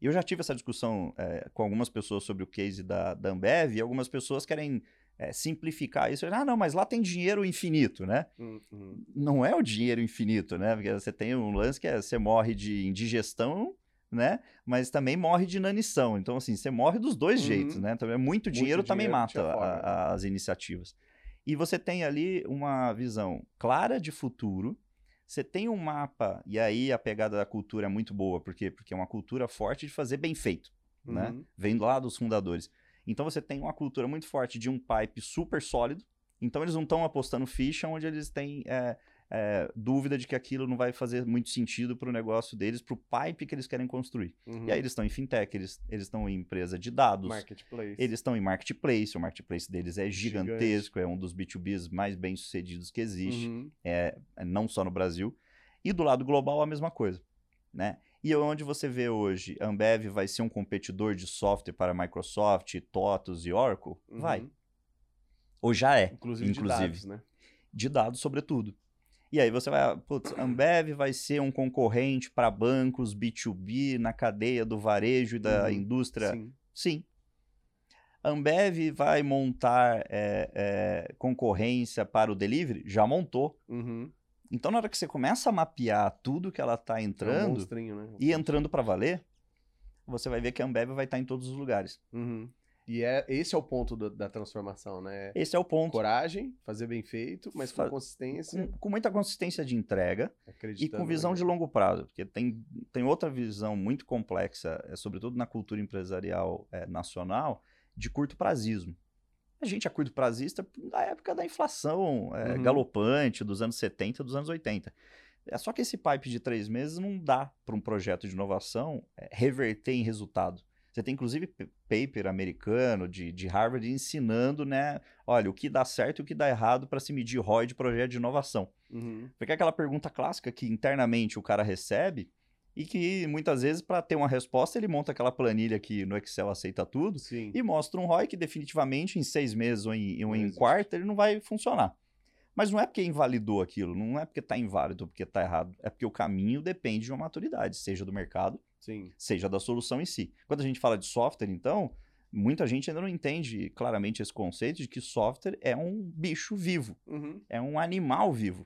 Eu já tive essa discussão é, com algumas pessoas sobre o case da, da Ambev e algumas pessoas querem é, simplificar isso. Ah, não, mas lá tem dinheiro infinito, né? Uhum. Não é o dinheiro infinito, né? Porque você tem um lance que é, você morre de indigestão né? Mas também morre de inanição. Então, assim, você morre dos dois uhum. jeitos, né? Também muito dinheiro muito também mata a, a, as iniciativas. E você tem ali uma visão clara de futuro. Você tem um mapa, e aí a pegada da cultura é muito boa, por quê? Porque é uma cultura forte de fazer bem feito, né? uhum. né? Vem lá dos fundadores. Então você tem uma cultura muito forte de um pipe super sólido. Então eles não estão apostando ficha onde eles têm é, é, dúvida de que aquilo não vai fazer muito sentido para o negócio deles, para o pipe que eles querem construir. Uhum. E aí eles estão em fintech, eles estão em empresa de dados. Marketplace. Eles estão em marketplace, o marketplace deles é gigantesco, Gigante. é um dos B2Bs mais bem sucedidos que existe, uhum. é, é, não só no Brasil. E do lado global a mesma coisa, né? E onde você vê hoje, Ambev vai ser um competidor de software para Microsoft, TOTOS e Oracle? Uhum. Vai. Ou já é, inclusive. inclusive. De dados, né? De dados, sobretudo. E aí você vai, putz, Ambev vai ser um concorrente para bancos B2B na cadeia do varejo e da uhum, indústria? Sim. sim. Ambev vai montar é, é, concorrência para o delivery? Já montou. Uhum. Então, na hora que você começa a mapear tudo que ela está entrando é um né? e entrando para valer, você vai ver que a Ambev vai estar tá em todos os lugares. Uhum. E é, esse é o ponto do, da transformação, né? Esse é o ponto. Coragem, fazer bem feito, mas com consistência. Com, com, muita consistência de entrega e com visão de longo prazo. Porque tem, tem outra visão muito complexa, é, sobretudo na cultura empresarial é, nacional, de curto prazismo. A gente é curto prazista da época da inflação é, uhum. galopante dos anos 70 dos anos 80. É só que esse pipe de três meses não dá para um projeto de inovação é, reverter em resultado. Você tem inclusive paper americano de, de Harvard ensinando, né? Olha, o que dá certo e o que dá errado para se medir ROI de projeto de inovação. Uhum. Porque é aquela pergunta clássica que internamente o cara recebe e que muitas vezes, para ter uma resposta, ele monta aquela planilha que no Excel aceita tudo Sim. e mostra um ROI que definitivamente em seis meses ou em, ou em quarto ele não vai funcionar. Mas não é porque invalidou aquilo, não é porque está inválido, porque está errado. É porque o caminho depende de uma maturidade, seja do mercado, Sim. seja da solução em si. Quando a gente fala de software, então, muita gente ainda não entende claramente esse conceito de que software é um bicho vivo, uhum. é um animal vivo.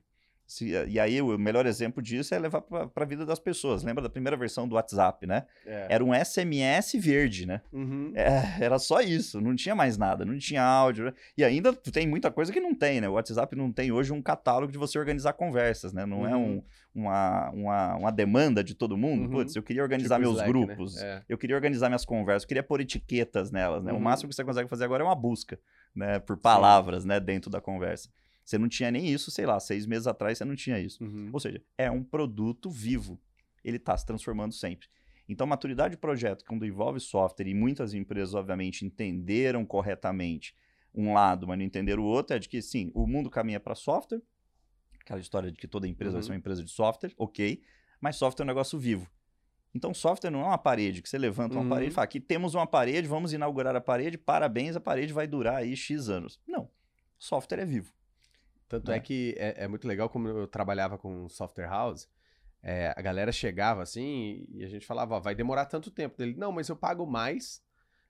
Se, e aí o melhor exemplo disso é levar para a vida das pessoas. Lembra da primeira versão do WhatsApp, né? É. Era um SMS verde, né? Uhum. É, era só isso, não tinha mais nada, não tinha áudio. Né? E ainda tem muita coisa que não tem, né? O WhatsApp não tem hoje um catálogo de você organizar conversas, né? Não é uhum. é um, uma, uma, uma, demanda de todo mundo. Uhum. Putz, eu queria organizar tipo meus Slack, né? grupos, né? é. eu queria organizar minhas conversas, eu queria pôr etiquetas nelas, né? O uhum. máximo que você consegue fazer agora é uma busca, né? Por palavras, Sim. né? Dentro da conversa. Você não tinha nem isso, sei lá, seis meses atrás você não tinha isso. Uhum. Ou seja, é um produto vivo. Ele está se transformando sempre. Então, maturidade de projeto, quando envolve software, e muitas empresas, obviamente, entenderam corretamente um lado, mas não entenderam o outro, é de que, sim, o mundo caminha para software, aquela história de que toda empresa uhum. vai ser uma empresa de software, ok, mas software é um negócio vivo. Então, software não é uma parede que você levanta uma uhum. parede e fala: aqui temos uma parede, vamos inaugurar a parede, parabéns, a parede vai durar aí X anos. Não. Software é vivo. Tanto é, é que é, é, muito legal como eu trabalhava com software house. É, a galera chegava assim e a gente falava, ó, vai demorar tanto tempo. Dele, não, mas eu pago mais,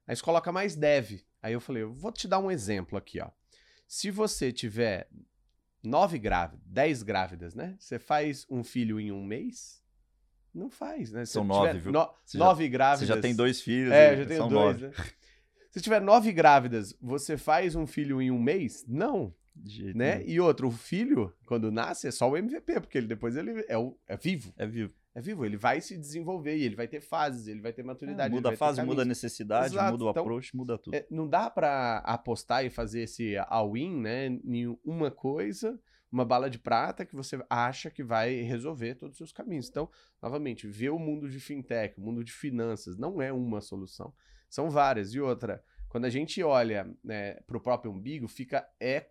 aí você coloca mais dev. Aí eu falei, eu vou te dar um exemplo aqui, ó. Se você tiver nove grávidas, dez grávidas, né? Você faz um filho em um mês? Não faz, né? Se São nove, viu? No, nove já, grávidas. Você já tem dois filhos. É, já tenho dois, nove. né? Se tiver nove grávidas, você faz um filho em um mês? Não né? E outro, o filho, quando nasce, é só o MVP, porque ele depois ele é, o, é vivo. É vivo. É vivo, ele vai se desenvolver e ele vai ter fases, ele vai ter maturidade. É, muda a fase, muda a necessidade, Exato. muda o então, approach, muda tudo. É, não dá para apostar e fazer esse all-in, né? Em uma coisa, uma bala de prata que você acha que vai resolver todos os seus caminhos. Então, novamente, ver o mundo de fintech, o mundo de finanças, não é uma solução. São várias. E outra, quando a gente olha né, para o próprio umbigo, fica é,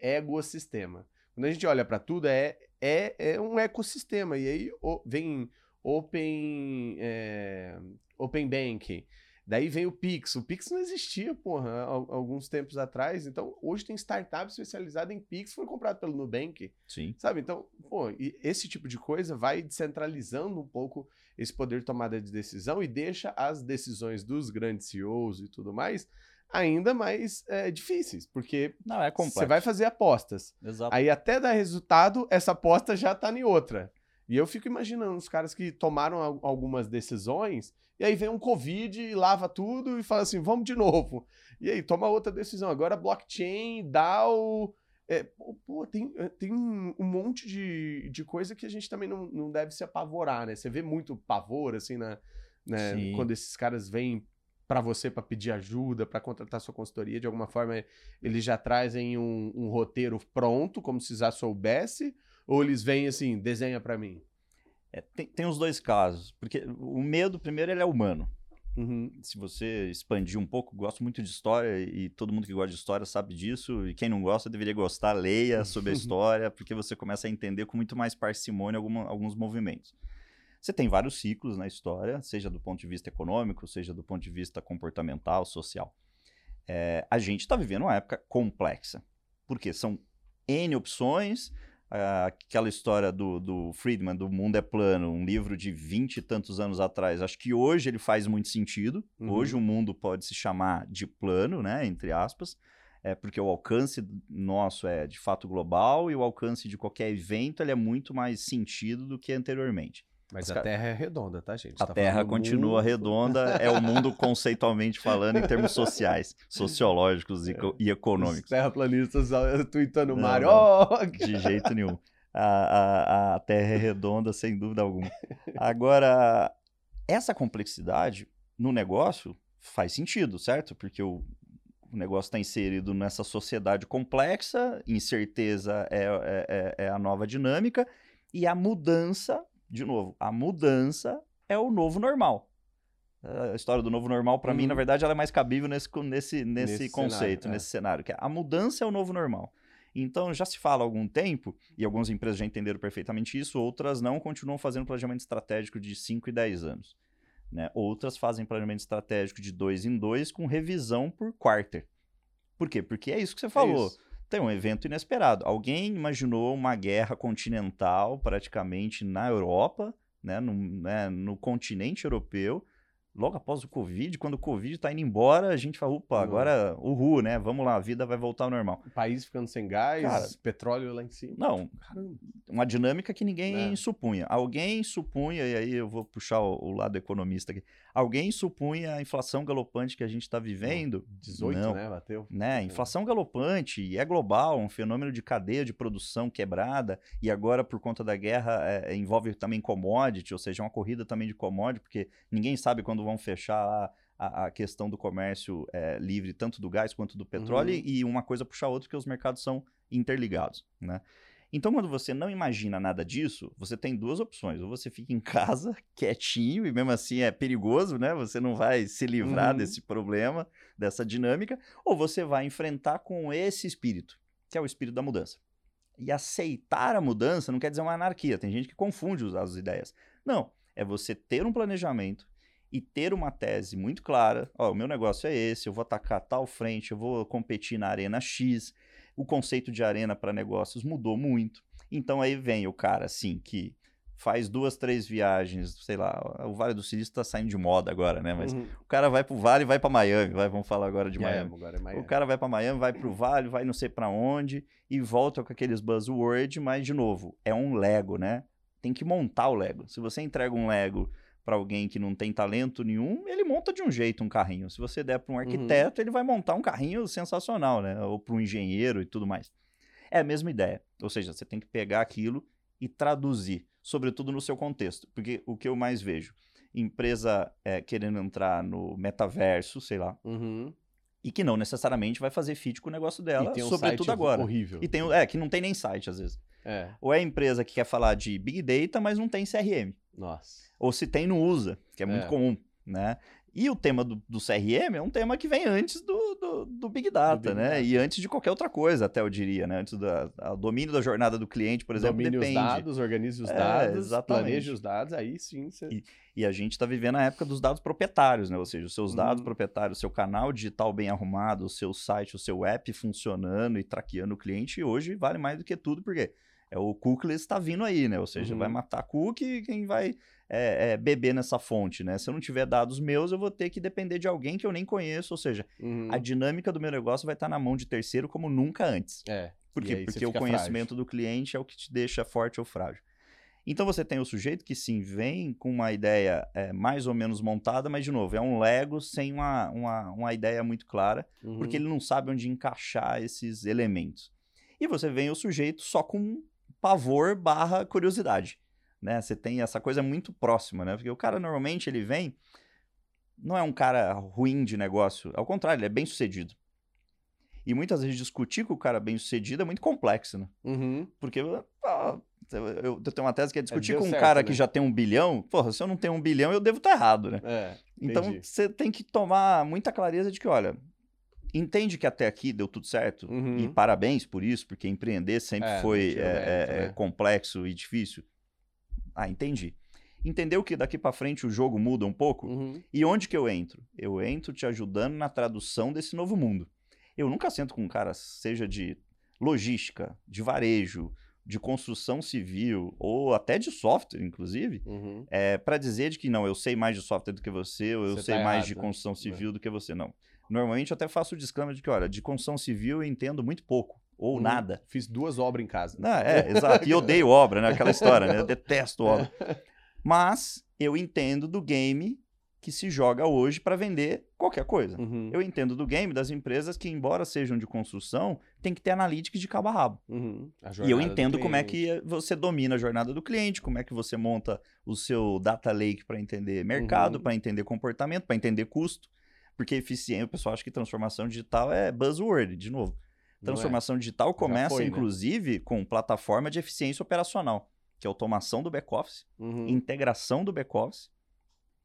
ecossistema. Quando a gente olha para tudo, é, é, é um ecossistema. E aí o, vem Open, é, open Banking. Daí vem o Pix. O Pix não existia, porra, há, alguns tempos atrás. Então, hoje tem startup especializada em Pix, foi comprado pelo Nubank. Sim. Sabe? Então, pô, esse tipo de coisa vai descentralizando um pouco esse poder de tomada de decisão e deixa as decisões dos grandes CEOs e tudo mais ainda mais é, difíceis, porque não é você vai fazer apostas. Exato. Aí até dar resultado, essa aposta já tá em outra. E eu fico imaginando os caras que tomaram algumas decisões e aí vem um Covid e lava tudo e fala assim, vamos de novo. E aí toma outra decisão. Agora blockchain, DAO, é, pô, tem, eh, tem um, monte de, de coisa que a gente também não, não deve se apavorar, né? Você vê muito pavor, assim, na, né? quando esses caras vêm para você para pedir ajuda, para contratar sua consultoria, de alguma forma eles já trazem um, um, roteiro pronto, como se já soubesse, ou eles vêm assim, desenha para mim? É, tem, tem os dois casos, porque o medo, primeiro, ele é humano. Uhum. Se você expandir um pouco, gosto muito de história e todo mundo que gosta de história sabe disso. E quem não gosta deveria gostar, leia sobre a história, porque você começa a entender com muito mais parcimônia alguma, alguns movimentos. Você tem vários ciclos na história, seja do ponto de vista econômico, seja do ponto de vista comportamental, social. É, a gente está vivendo uma época complexa, porque são N opções, aquela história do, do Friedman, do Mundo é Plano, um livro de vinte e tantos anos atrás, acho que hoje ele faz muito sentido. Uhum. Hoje o mundo pode se chamar de plano, né, entre aspas, é porque o alcance nosso é de fato global e o alcance de qualquer evento ele é muito mais sentido do que anteriormente. Mas a Terra é redonda, tá, gente? A tá Terra continua mundo... redonda, é o mundo conceitualmente falando em termos sociais, sociológicos é. e econômicos. Os terraplanistas tweetando Mário. Oh! De jeito nenhum. A, a, a Terra é redonda, sem dúvida alguma. Agora, essa complexidade no negócio faz sentido, certo? Porque o, o negócio está inserido nessa sociedade complexa, incerteza é, é, é, é a nova dinâmica, e a mudança de novo, a mudança é o novo normal. A história do novo normal, para mim, na uhum. verdade, ela é mais cabível nesse, nesse, nesse, nesse conceito, cenário, é. nesse cenário, que é a mudança é o novo normal. Então, já se fala há algum tempo, e algumas empresas já entenderam perfeitamente isso, outras não, continuam fazendo planejamento estratégico de 5 e 10 anos. Né? Outras fazem planejamento estratégico de 2 em 2 com revisão por quarter. Por quê? Porque é isso que você falou. É tem um evento inesperado. Alguém imaginou uma guerra continental praticamente na Europa, né, no, né, no continente europeu, logo após o Covid, quando o Covid está indo embora, a gente fala, opa, agora uhul, né? Vamos lá, a vida vai voltar ao normal. O país ficando sem gás, Cara, petróleo lá em cima. Não, Caramba. uma dinâmica que ninguém é. supunha. Alguém supunha, e aí eu vou puxar o, o, lado economista aqui, alguém supunha a inflação galopante que a gente está vivendo. 18, Não, né? Bateu. Né? Inflação galopante, e é global, um fenômeno de cadeia de produção quebrada, e agora, por conta da guerra, é, envolve também commodity, ou seja, uma corrida também de commodity, porque ninguém sabe quando vão fechar a, a questão do comércio é, livre, tanto do gás quanto do petróleo, uhum. e uma coisa puxa a outra, porque os mercados são interligados, né? Então, quando você não imagina nada disso, você tem duas opções. Ou você fica em casa, quietinho, e mesmo assim é perigoso, né? Você não vai se livrar uhum. desse problema, dessa dinâmica, ou você vai enfrentar com esse espírito, que é o espírito da mudança. E aceitar a mudança não quer dizer uma anarquia. Tem gente que confunde as ideias. Não, é você ter um planejamento e ter uma tese muito clara. Ó, o meu negócio é esse, eu vou atacar tal frente, eu vou competir na arena X. O conceito de arena para negócios mudou muito. Então aí vem o cara assim que faz duas, três viagens, sei lá, o Vale do Silício está saindo de moda agora, né? Mas uhum. o cara vai pro Vale e vai para Miami, vai, vamos falar agora de Miami. Agora é Miami. O cara vai para Miami, vai pro Vale, vai não sei para onde e volta com aqueles buzzwords, mas de novo, é um Lego, né? Tem que montar o Lego. Se você entrega um Lego para alguém que não tem talento nenhum, ele monta de um jeito um carrinho. Se você der para um uhum. arquiteto, uhum. ele vai montar um carrinho sensacional, né? Ou para um engenheiro e tudo mais. É a mesma ideia. Ou seja, você tem que pegar aquilo e traduzir, sobretudo no seu contexto. Porque o que eu mais vejo, empresa é, querendo entrar no metaverso, sei lá, uhum. e que não necessariamente vai fazer fit com o negócio dela, um sobretudo agora. Horrível. E tem, é, que não tem nem site às vezes. É. Ou é a empresa que quer falar de Big Data, mas não tem CRM. Nossa. Ou se tem, não usa, que é muito é. comum, né? E o tema do, do, CRM é um tema que vem antes do, do, do Big Data, Big né? Data. E antes de qualquer outra coisa, até eu diria, né? Antes do domínio da jornada do cliente, por exemplo, Domine depende. os dados, organize os é, dados, planeje os dados, aí sim você... E, e a gente está vivendo a época dos dados proprietários, né? Ou seja, os seus dados uhum. proprietários, o seu canal digital bem arrumado, o seu site, o seu app funcionando e traqueando o cliente, hoje vale mais do que tudo, porque é o cookies está vindo aí, né? Ou seja, uhum. vai matar cookie quem vai é, é, beber nessa fonte, né? Se eu não tiver dados meus, eu vou ter que depender de alguém que eu nem conheço, ou seja, uhum. a dinâmica do meu negócio vai estar na mão de terceiro como nunca antes. É. Por quê? Porque o conhecimento frágil. do cliente é o que te deixa forte ou frágil. Então você tem o sujeito que sim vem com uma ideia é, mais ou menos montada, mas de novo, é um Lego sem uma, uma, uma ideia muito clara, uhum. porque ele não sabe onde encaixar esses elementos. E você vem o sujeito só com pavor barra curiosidade, né? Você tem essa coisa muito próxima, né? Porque o cara normalmente ele vem, não é um cara ruim de negócio, ao contrário, ele é bem sucedido. E muitas vezes discutir com o cara bem sucedido é muito complexo, né? Uhum. Porque ah, eu, tenho uma tese que é discutir é, com um certo, cara né? que já tem um bilhão. Porra, se eu não tenho um bilhão, eu devo estar errado, né? É, então você tem que tomar muita clareza de que, olha, entende que até aqui deu tudo certo uhum. e parabéns por isso, porque empreender sempre é, foi é, é, né? complexo e difícil. Ah, entendi. Entendeu que daqui para frente o jogo muda um pouco? Uhum. E onde que eu entro? Eu entro te ajudando na tradução desse novo mundo. Eu nunca sento com um cara, seja de logística, de varejo, de construção civil ou até de software, inclusive, uhum. é, para dizer de que não, eu sei mais de software do que você, ou eu você sei tá mais errado, de construção né? civil do que você. Não. Normalmente eu até faço o disclaimer de que, olha, de construção civil eu entendo muito pouco, ou hum, nada. Fiz duas obras em casa. Ah, é, exato. E odeio obra, né? Aquela história, né? Eu detesto obra. Mas eu entendo do game que se joga hoje para vender qualquer coisa. Uhum. Eu entendo do game das empresas que, embora sejam de construção, tem que ter analytics de cabo a rabo. Uhum. A e eu entendo como é que você domina a jornada do cliente, como é que você monta o seu data lake para entender mercado, uhum. para entender comportamento, para entender custo. Porque eficiência, o pessoal acha que transformação digital é buzzword, de novo. É. Transformação é. digital começa, foi, né? inclusive, né? com plataforma de eficiência operacional, que é automação do back-office, uhum. integração do back-office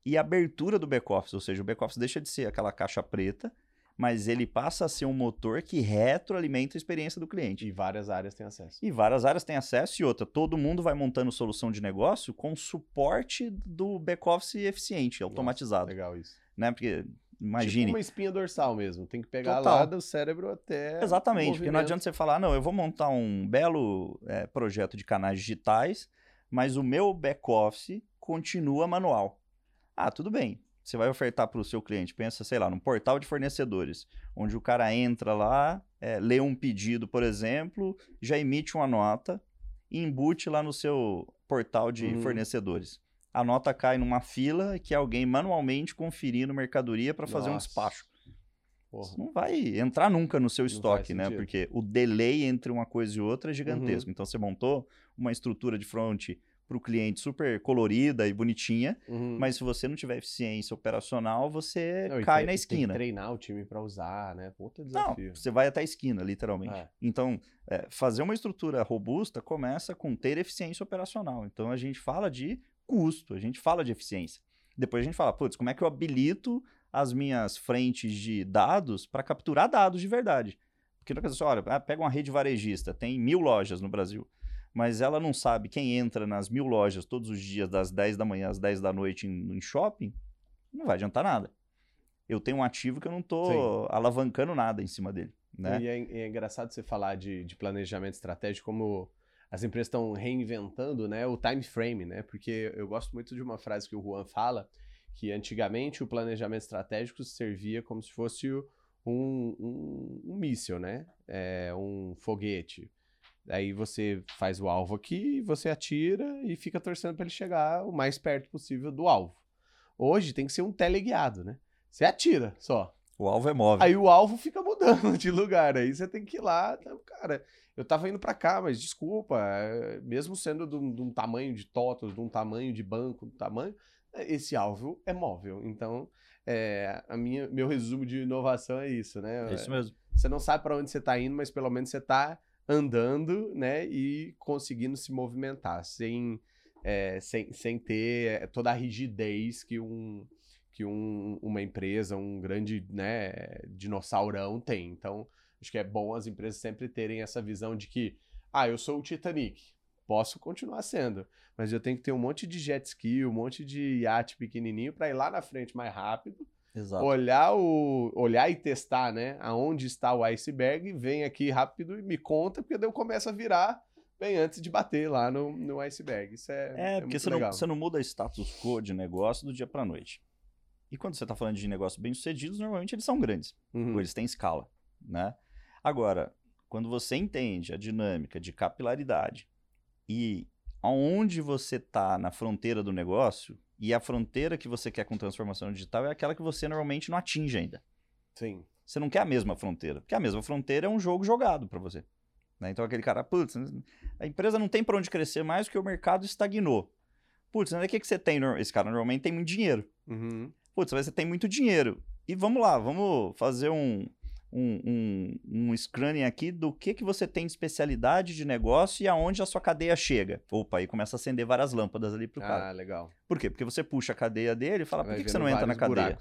e abertura do back-office. Ou seja, o back-office deixa de ser aquela caixa preta, mas ele passa a ser um motor que retroalimenta a experiência do cliente. E várias áreas têm acesso. E várias áreas têm acesso e outra, todo mundo vai montando solução de negócio com suporte do back-office eficiente, automatizado. Nossa, legal isso. Né? Porque Imagine. Tipo uma espinha dorsal mesmo. Tem que pegar Total. lá do cérebro até. Exatamente, porque não adianta você falar, não, eu vou montar um belo é, projeto de canais digitais, mas o meu back-office continua manual. Ah, tudo bem. Você vai ofertar para o seu cliente, pensa, sei lá, num portal de fornecedores, onde o cara entra lá, é, lê um pedido, por exemplo, já emite uma nota e embute lá no seu portal de uhum. fornecedores a nota cai numa fila que é alguém manualmente conferindo mercadoria para fazer um despacho. Porra. não vai entrar nunca no seu estoque, né? Porque o delay entre uma coisa e outra é gigantesco. Uhum. Então você montou uma estrutura de front para o cliente super colorida e bonitinha, uhum. mas se você não tiver eficiência operacional, você não, cai tem, na esquina. Treinar o time para usar, né? Outro desafio. Não, você vai até a esquina, literalmente. É. Então, é, fazer uma estrutura robusta começa com ter eficiência operacional. Então, a gente fala de custo, a gente fala de eficiência. Depois a gente fala, putz, como é que eu habilito as minhas frentes de dados para capturar dados de verdade? Porque não quer dizer, olha, ah, pega uma rede varejista, tem mil lojas no Brasil, mas ela não sabe quem entra nas mil lojas todos os dias, das 10 da manhã às 10 da noite em, em shopping, não vai adiantar nada. Eu tenho um ativo que eu não estou alavancando nada em cima dele. Né? E é, é engraçado você falar de, de planejamento estratégico, como as empresas estão reinventando né, o time frame, né? Porque eu gosto muito de uma frase que o Juan fala, que antigamente o planejamento estratégico servia como se fosse um, um, um míssil, né? É, um foguete. Aí você faz o alvo aqui, você atira e fica torcendo para ele chegar o mais perto possível do alvo. Hoje tem que ser um teleguiado, né? Você atira só. O alvo é móvel. Aí o alvo fica mudando de lugar. Aí você tem que ir lá. Cara, eu tava indo para cá, mas desculpa, é, mesmo sendo de um, de um tamanho de TOTOS, de um tamanho de banco, de um tamanho, esse alvo é móvel. Então, é, a minha, meu resumo de inovação é isso, né? É isso mesmo. Você não sabe para onde você está indo, mas pelo menos você está andando, né? E conseguindo se movimentar, sem, é, sem, sem ter toda a rigidez que, um, que um, uma empresa, um grande né, dinossaurão tem. Então, acho que é bom as empresas sempre terem essa visão de que, ah, eu sou o Titanic, posso continuar sendo, mas eu tenho que ter um monte de jet ski, um monte de iate pequenininho para ir lá na frente mais rápido. Exato. Olhar, o, olhar e testar, né? Aonde está o iceberg, vem aqui rápido e me conta, porque daí eu começo a virar bem antes de bater lá no, no iceberg. Isso é. É, é porque você não, você não muda status quo de negócio do dia para noite. E quando você está falando de negócios bem-sucedidos, normalmente eles são grandes, uhum. ou eles têm escala, né? Agora, quando você entende a dinâmica de capilaridade, e aonde você está na fronteira do negócio, e a fronteira que você quer com transformação digital é aquela que você normalmente não atinge ainda. Sim. Você não quer a mesma fronteira, porque a mesma fronteira é um jogo jogado para você. Né? Então aquele cara, putz, a empresa não tem para onde crescer mais porque o mercado estagnou. Putz, o que, que você tem? Esse cara normalmente tem muito dinheiro. Uhum. Putz, você tem muito dinheiro. E vamos lá, vamos fazer um, um, um, um screening aqui do que, que você tem de especialidade de negócio e aonde a sua cadeia chega. Opa, aí começa a acender várias lâmpadas ali pro cara. Ah, legal. Por quê? Porque você puxa a cadeia dele e fala, por que, que você não entra na cadeia?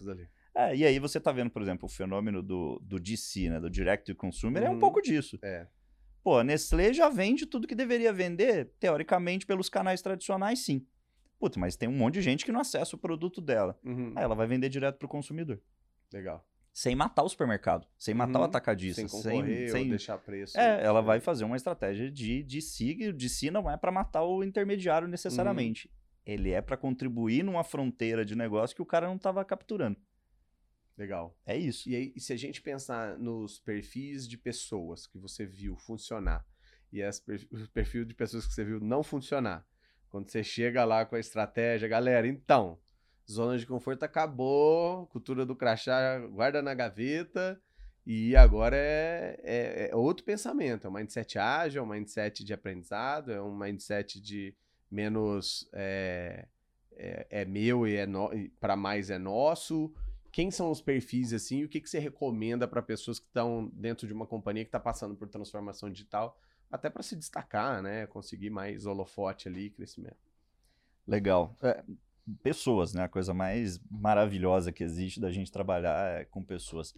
É, e aí você tá vendo, por exemplo, o fenômeno do, do DC, né, do Direct to Consumer, uhum. é um uhum. pouco disso. É. Pô, a Nestlé já vende tudo que deveria vender, teoricamente, pelos canais tradicionais, sim. Putz, mas tem um monte de gente que não acessa o produto dela. Uhum. Aí ela vai vender direto pro consumidor. Legal sem matar o supermercado, sem matar uhum, o atacadista, sem concorrer sem, sem... deixar preço. É, ela vai fazer uma estratégia de de si, de si não é para matar o intermediário necessariamente. Uhum. Ele é para contribuir numa fronteira de negócio que o cara não estava capturando. Legal. É isso. E aí, se a gente pensar nos perfis de pessoas que você viu funcionar e as o perfil de pessoas que você viu não funcionar, quando você chega lá com a estratégia, galera, então, Zona de conforto acabou, cultura do crachá guarda na gaveta. E agora é, é, é, outro pensamento, é um mindset ágil, é um mindset de aprendizado, é um mindset de menos é, é, é meu e é para mais é nosso. Quem são os perfis assim? O que, que você recomenda para pessoas que estão dentro de uma companhia que está passando por transformação digital, até para se destacar, né? Conseguir mais holofote ali, crescimento. Legal. Pessoas, né? A coisa mais maravilhosa que existe da gente trabalhar é com pessoas.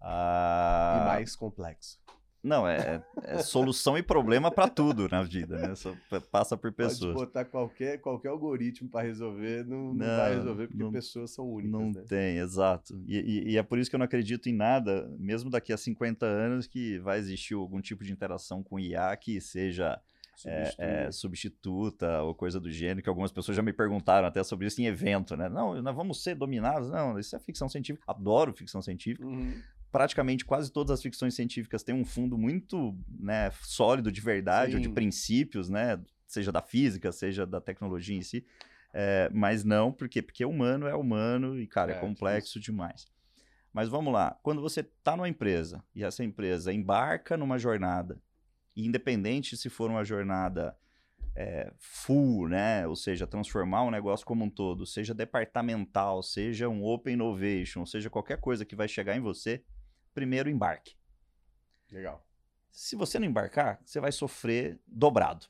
Ah... E mais complexo. Não, é, é solução e problema para tudo na vida, né? Só passa por pessoas. Pode botar qualquer, qualquer algoritmo para resolver, não, não, não, vai resolver porque não, pessoas são únicas. Não né? tem, exato. E, e, e, é por isso que eu não acredito em nada, mesmo daqui a 50 anos, que vai existir algum tipo de interação com IA que seja é, é, substituta ou coisa do gênero, que algumas pessoas já me perguntaram até sobre isso em evento, né? Não, nós vamos ser dominados. Não, isso é ficção científica. Adoro ficção científica. Uhum. Praticamente quase todas as ficções científicas têm um fundo muito né, sólido de verdade Sim. ou de princípios, né? Seja da física, seja da tecnologia em si. É, mas não, por quê? Porque humano é humano e, cara, é, é complexo demais. Mas vamos lá, quando você está numa empresa e essa empresa embarca numa jornada e independente se for uma jornada é, full, né? Ou seja, transformar um negócio como um todo, seja departamental, seja um open innovation, seja qualquer coisa que vai chegar em você, primeiro embarque. Legal. Se você não embarcar, você vai sofrer dobrado.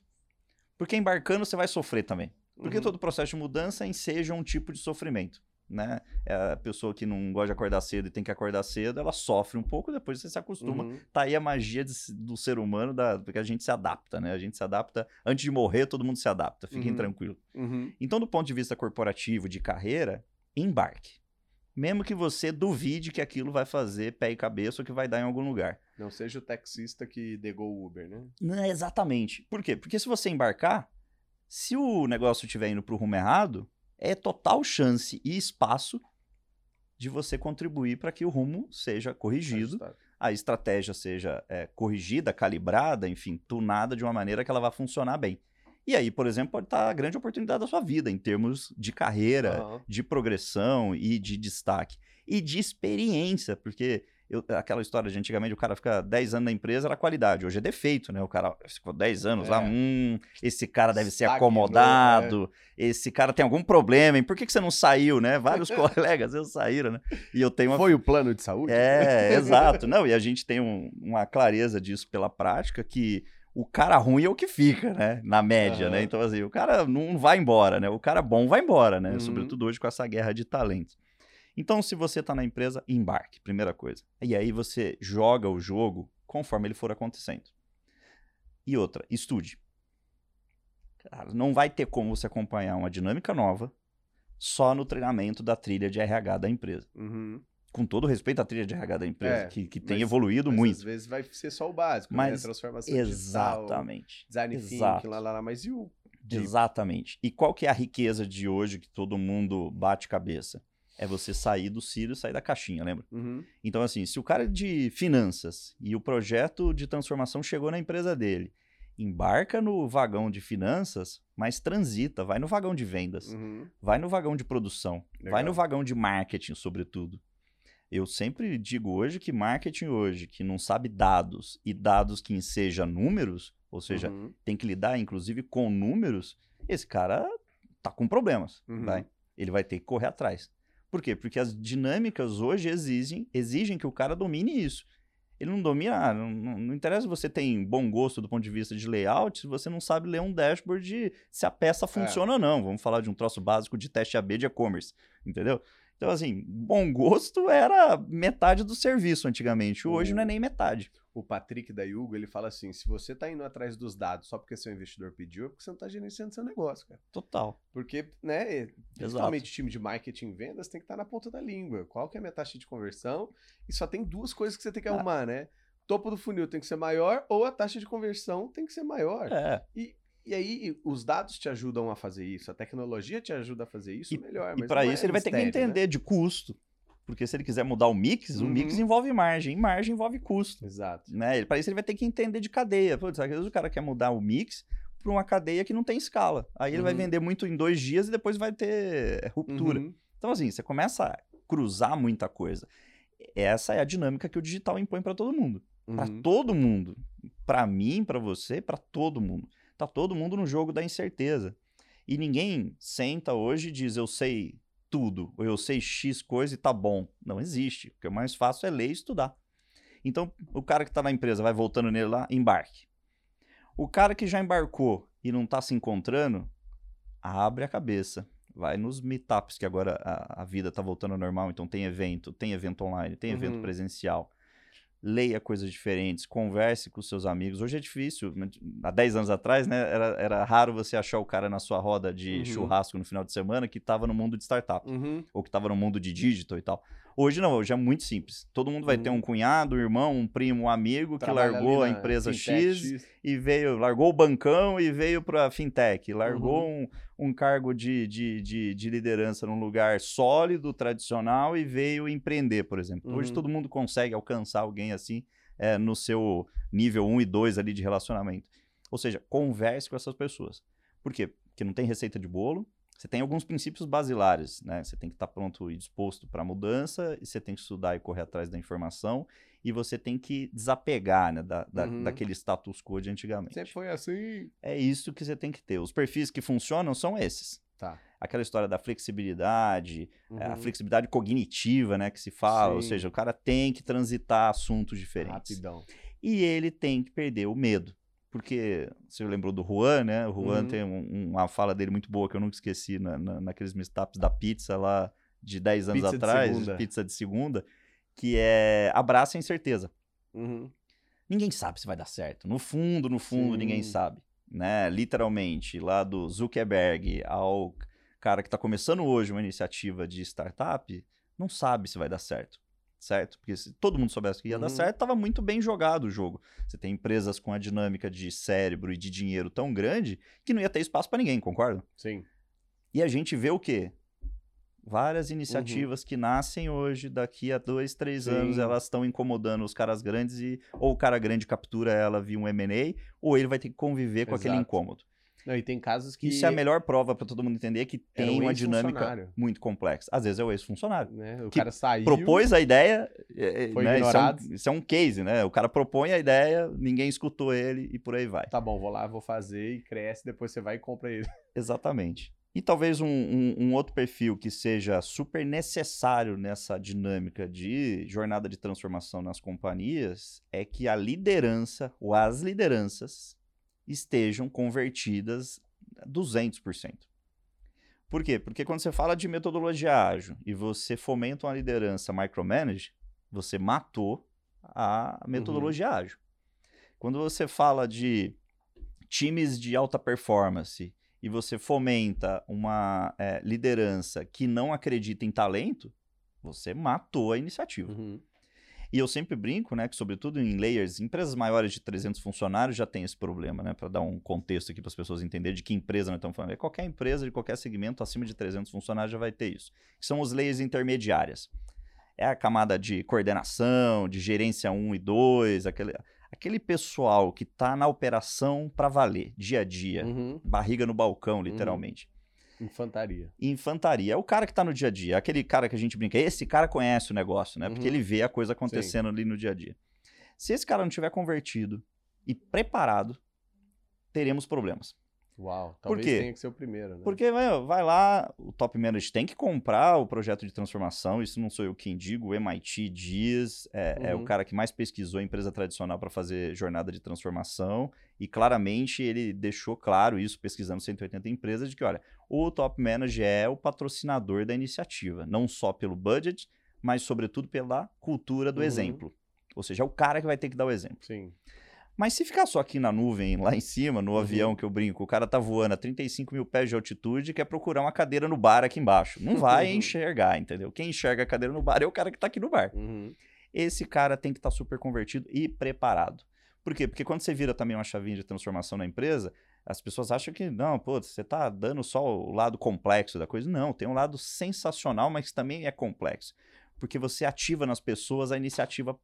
Porque embarcando você vai sofrer também. Porque uhum. todo processo de mudança enseja um tipo de sofrimento. Né? É a pessoa que não gosta de acordar cedo e tem que acordar cedo, ela sofre um pouco, depois você se acostuma. Uhum. Tá aí a magia de, do ser humano, da, porque a gente se adapta, né? A gente se adapta. Antes de morrer, todo mundo se adapta. Fiquem uhum. tranquilos. Uhum. Então, do ponto de vista corporativo, de carreira, embarque. Mesmo que você duvide que aquilo vai fazer pé e cabeça ou que vai dar em algum lugar. Não seja o taxista que negou o Uber, né? Não, exatamente. Por quê? Porque se você embarcar, se o negócio estiver indo para o rumo errado, é total chance e espaço de você contribuir para que o rumo seja corrigido, a estratégia seja é, corrigida, calibrada, enfim, tunada de uma maneira que ela vá funcionar bem. E aí, por exemplo, pode estar a grande oportunidade da sua vida em termos de carreira, uhum. de progressão e de destaque. E de experiência, porque eu, aquela história de antigamente o cara fica 10 anos na empresa era qualidade. Hoje é defeito, né? O cara ficou 10 anos é. lá, hum, esse cara deve ser acomodado, é. esse cara tem algum problema, hein? Por que, que você não saiu, né? Vários colegas eu saíram, né? E eu tenho uma... Foi o plano de saúde? É, exato. Não, e a gente tem um, uma clareza disso pela prática que o cara ruim é o que fica, né? Na média, uhum. né? Então, assim, o cara não vai embora, né? O cara bom vai embora, né? Uhum. Sobretudo hoje com essa guerra de talentos. Então, se você está na empresa, embarque, primeira coisa. E aí você joga o jogo conforme ele for acontecendo. E outra, estude. Cara, não vai ter como você acompanhar uma dinâmica nova só no treinamento da trilha de RH da empresa. Uhum com todo respeito à trilha de RH da empresa, é, que, que tem mas, evoluído mas muito. Às vezes vai ser só o básico, mas, né? Transformação exatamente, digital, design exato. thinking, lá, lá, lá, mas e o... Exatamente. E qual que é a riqueza de hoje que todo mundo bate cabeça? É você sair do cílio, sair da caixinha, lembra? Uhum. Então, assim, se o cara é de finanças e o projeto de transformação chegou na empresa dele, embarca no vagão de finanças, mas transita, vai no vagão de vendas, uhum. vai no vagão de produção, Legal. vai no vagão de marketing, sobretudo. Eu sempre digo hoje que marketing hoje, que não sabe dados e dados que enseja números, ou seja, uhum. tem que lidar inclusive com números, esse cara tá com problemas, uhum. vai. Ele vai ter que correr atrás. Por quê? Porque as dinâmicas hoje exigem, exigem que o cara domine isso. Ele não domina, ah, não, não, interessa se você tem bom gosto do ponto de vista de layout, se você não sabe ler um dashboard de se a peça é. funciona é. ou não. Vamos falar de um troço básico de teste AB de e-commerce, entendeu? Então, assim, bom gosto era metade do serviço antigamente. Hoje o, não é nem metade. O Patrick da Yugo, ele fala assim: se você tá indo atrás dos dados só porque seu investidor pediu, é porque você não tá gerenciando seu negócio, cara. Total. Porque, né, principalmente time de marketing e vendas tem que estar tá na ponta da língua. Qual que é a minha taxa de conversão? E só tem duas coisas que você tem que ah. arrumar, né? Topo do funil tem que ser maior ou a taxa de conversão tem que ser maior. É. E e aí, os dados te ajudam a fazer isso, a tecnologia te ajuda a fazer isso e, melhor. E para isso é ele vai ter que entender né? de custo. Porque se ele quiser mudar o mix, uhum. o mix uhum. envolve margem, e margem envolve custo. Exato. Né? Para isso ele vai ter que entender de cadeia. Putz, às vezes o cara quer mudar o mix para uma cadeia que não tem escala. Aí uhum. ele vai uhum. vender muito em dois dias e depois vai ter ruptura. Uhum. Então, assim, você começa a cruzar muita coisa. Essa é a dinâmica que o digital impõe para todo mundo. Para uhum. todo mundo. Para mim, para você, para todo mundo. Tá todo mundo no jogo da incerteza. E ninguém senta hoje e diz eu sei tudo, ou eu sei X coisa e tá bom. Não existe. O que é mais fácil é ler e estudar. Então, o cara que está na empresa vai voltando nele lá, embarque. O cara que já embarcou e não está se encontrando, abre a cabeça. Vai nos meetups, que agora a, a vida está voltando ao normal, então tem evento, tem evento online, tem evento uhum. presencial leia coisas diferentes, converse com seus amigos. Hoje é difícil. Há 10 anos atrás, né, era, era raro você achar o cara na sua roda de uhum. churrasco no final de semana que estava no mundo de startup, uhum. ou que estava no mundo de digital e tal. Hoje não, hoje é muito simples. Todo mundo vai uhum. ter um cunhado, um irmão, um primo, um amigo que Trabalha largou a empresa X, X, e veio, largou o bancão e veio para fintech, largou uhum. um, um cargo de, de, de, de, liderança num lugar sólido, tradicional e veio empreender, por exemplo. Uhum. Hoje todo mundo consegue alcançar alguém assim é, no seu nível 1 e 2 ali de relacionamento. Ou seja, converse com essas pessoas. Por quê? Porque não tem receita de bolo, você tem alguns princípios basilares, né? Você tem que estar tá pronto e disposto para a mudança, e você tem que estudar e correr atrás da informação, e você tem que desapegar né, da, da uhum. daquele status quo de antigamente. Sempre foi assim. É isso que você tem que ter. Os perfis que funcionam são esses. Tá. Aquela história da flexibilidade, uhum. a flexibilidade cognitiva, né, que se fala, Sim. ou seja, o cara tem que transitar assuntos diferentes. Rapidão. E ele tem que perder o medo porque você lembrou do Juan, né? O Juan uhum. tem um, uma fala dele muito boa que eu nunca esqueci na, na, naqueles da pizza lá de 10 anos Pizza de atrás, segunda. pizza de segunda, que é abraça a incerteza. Uhum. Ninguém sabe se vai dar certo. No fundo, no fundo, ninguém Sim. sabe. Né? Literalmente, lá do Zuckerberg ao cara que está começando hoje uma iniciativa de startup, não sabe se vai dar certo. Certo? Porque se todo mundo soubesse que ia dar Uhum. certo, estava muito bem jogado o jogo. Você tem empresas com a dinâmica de cérebro e de dinheiro tão grande que não ia ter espaço para ninguém, concorda? Sim. E a gente vê o quê? Várias iniciativas que nascem hoje, daqui a dois, três Uhum. Sim. anos, elas estão incomodando os caras grandes e ou o cara grande captura ela via um M&A, ou ele vai ter que conviver com aquele Exato. incômodo. Não, e tem casos que. Isso é a melhor prova para todo mundo entender que Era tem um uma dinâmica muito complexa. Às vezes é o ex-funcionário. Né? O que cara saiu. Propôs a ideia, é, é, Foi né, isso, é ignorado. um, isso é um case, né? O cara propõe a ideia, ninguém escutou ele e por aí vai. Tá bom, vou lá, vou fazer e cresce, depois você vai e compra ele. Exatamente. E talvez um, um- um outro perfil que seja super necessário nessa dinâmica de jornada de transformação nas companhias é que a liderança ou as lideranças estejam convertidas a 200%. Por quê? Porque quando você fala de metodologia ágil e você fomenta uma liderança micromanage, você matou a metodologia ágil. Quando você fala de times de alta performance e você fomenta uma eh, liderança que não acredita em talento, você matou a iniciativa. Uhum. E eu sempre brinco, né, que sobretudo em layers, empresas maiores de 300 funcionários já tem esse problema, né, para dar um contexto aqui para as pessoas entenderem de que empresa nós estamos falando. É qualquer empresa de qualquer segmento acima de 300 funcionários já vai ter isso. Que são os layers intermediárias. É a camada de coordenação, de gerência 1 e 2, aquele, aquele pessoal que está na operação para valer, dia a dia, Uhum. barriga no balcão, literalmente. Infantaria. Infantaria é o cara que tá no dia a dia, aquele cara que a gente brinca, esse cara conhece o negócio, né? Porque Uhum. ele vê a coisa acontecendo ali no dia a dia. Se esse cara não tiver convertido e preparado, teremos problemas. Uau. Talvez tenha que ser o primeiro, né? Porque meu, vai lá, o top manager tem que comprar o projeto de transformação, isso não sou eu quem digo, o MIT diz, é, é o Uhum. cara que mais pesquisou a empresa tradicional para fazer jornada de transformação, e claramente ele deixou claro isso, pesquisando 180 empresas, de que, olha, o top manager é o patrocinador da iniciativa, não só pelo budget, mas sobretudo pela cultura do Uhum. exemplo. Ou seja, é o cara que vai ter que dar o exemplo. Sim. Mas se ficar só aqui na nuvem, lá em cima, no Uhum. avião que eu brinco, o cara tá voando a 35 mil pés de altitude e quer procurar uma cadeira no bar aqui embaixo. Não vai Uhum. enxergar, entendeu? Quem enxerga a cadeira no bar é o cara que tá aqui no bar. Uhum. Esse cara tem que estar super convertido e preparado. Por quê? Porque quando você vira também uma chavinha de transformação na empresa, as pessoas acham que, não, pô, você tá dando só o lado complexo da coisa. Não, tem um lado sensacional, mas também é complexo. Porque você ativa nas pessoas a iniciativa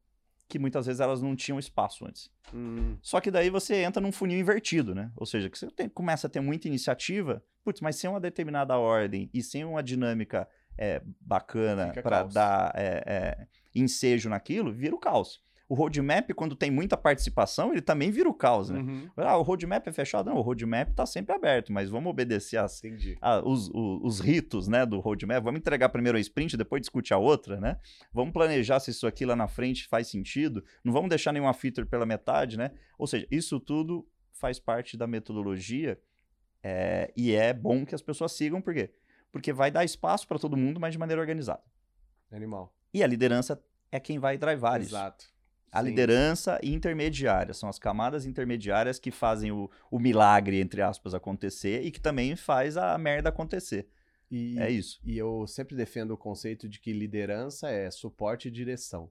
que muitas vezes elas não tinham espaço antes. Hum, Só que daí você entra num funil invertido, né? Ou seja, que você tem- começa a ter muita iniciativa, putz, mas sem uma determinada ordem e sem uma dinâmica é, bacana para dar é, é, ensejo naquilo, vira o caos. O roadmap, quando tem muita participação, ele também vira o caos, né? uhum. Ah, o roadmap é fechado? Não, o roadmap está sempre aberto, mas vamos obedecer as, a- os, o- os ritos né, do roadmap. Vamos entregar primeiro a sprint, depois discutir a outra, né? Vamos planejar se isso aqui lá na frente faz sentido. Não vamos deixar nenhuma feature pela metade, né? Ou seja, isso tudo faz parte da metodologia é, e é bom que as pessoas sigam, por quê? Porque vai dar espaço para todo mundo, mas de maneira organizada. Animal. E a liderança é quem vai drivar isso. Exato. A Sim. liderança intermediária são as camadas intermediárias que fazem o, o milagre, entre aspas, acontecer e que também faz a merda acontecer. E, É isso. e eu sempre defendo o conceito de que liderança é suporte e direção.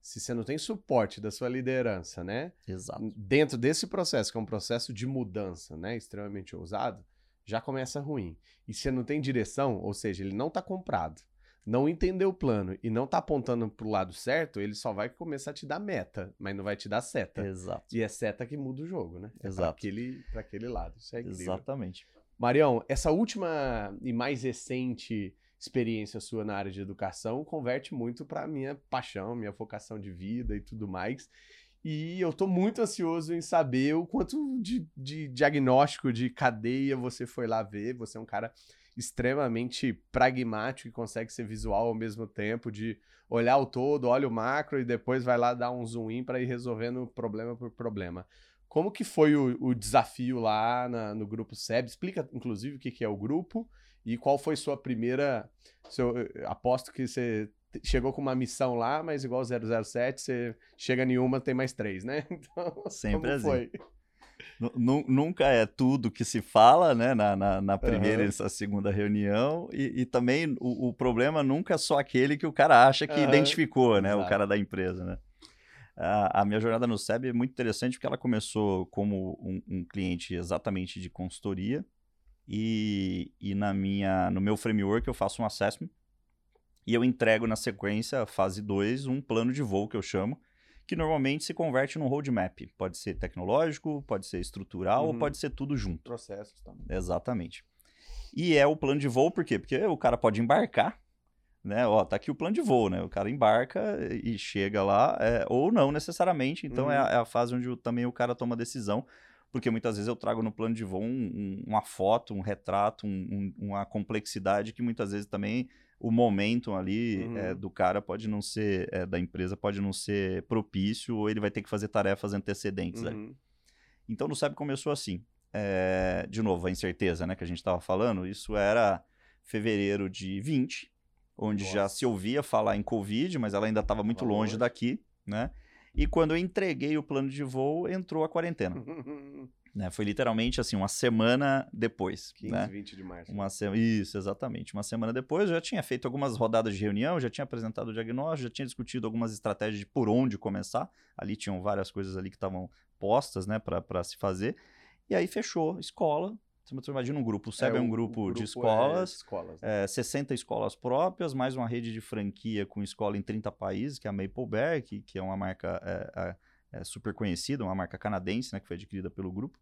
Se você não tem suporte da sua liderança, né? Exato. Dentro desse processo, que é um processo de mudança, né? Extremamente ousado, já começa ruim. E se você não tem direção, ou seja, ele não está comprado, não entendeu o plano e não está apontando para o lado certo, ele só vai começar a te dar meta, mas não vai te dar seta. Exato. E é seta que muda o jogo, né? É pra Exato. aquele, pra aquele lado. Isso é incrível. Exatamente. Marião, essa última e mais recente experiência sua na área de educação converte muito para minha paixão, minha vocação de vida e tudo mais. E eu tô muito ansioso em saber o quanto de, de diagnóstico de cadeia você foi lá ver. Você é um cara extremamente pragmático e consegue ser visual ao mesmo tempo, de olhar o todo, olha o macro e depois vai lá dar um zoom in para ir resolvendo problema por problema. Como que foi o, o desafio lá na- no grupo SEB? Explica, inclusive, o que, que é o grupo E qual foi sua primeira. Seu, aposto que você chegou com uma missão lá, mas igual 007, você chega em uma, tem mais três, né? Então, Sempre assim. Foi? Nunca é tudo que se fala, né, na, na, na primeira uhum. e na segunda reunião, e, e também o, o, problema nunca é só aquele que o cara acha que uhum. identificou, né, Exato. o cara da empresa, né. A, a, minha jornada no SEB é muito interessante porque ela começou como um, um cliente exatamente de consultoria, e, e na minha, no meu framework eu faço um assessment, e eu entrego na sequência, fase 2, um plano de voo que eu chamo, que normalmente se converte num roadmap. Pode ser tecnológico, pode ser estrutural, uhum. ou pode ser tudo junto. Processos também. Exatamente. E é o plano de voo, por quê? Porque o cara pode embarcar, né? Ó, tá aqui o plano de voo, né? O cara embarca e chega lá, é, ou não necessariamente. Então é uhum. é, a, é, a, fase onde também o cara toma decisão, porque muitas vezes eu trago no plano de voo um, um, uma foto, um retrato, um, uma complexidade que muitas vezes também o momento ali uhum. é, do cara pode não ser, é, da empresa pode não ser propício, ou ele vai ter que fazer tarefas antecedentes. Uhum. Então no SEB começou assim. É, de novo, a incerteza né, que a gente estava falando, isso era fevereiro de 20, onde Nossa. já se ouvia falar em Covid, mas ela ainda estava muito longe daqui, né? E quando eu entreguei o plano de voo, entrou a quarentena. Né? Foi literalmente assim, uma semana depois. 15, né? 20 de março. Uma se... Isso, exatamente. Uma semana depois, eu já tinha feito algumas rodadas de reunião, já tinha apresentado o diagnóstico, já tinha discutido algumas estratégias de por onde começar. Ali tinham várias coisas ali que estavam postas né, para se fazer. E aí fechou escola. Você imagina um grupo. O SEB é, é um grupo, grupo de escolas, é escolas né? é, 60 escolas próprias, mais uma rede de franquia com escola em 30 países, que é a Mapleberry, que, que é uma marca é, super conhecida, uma marca canadense, né, que foi adquirida pelo grupo.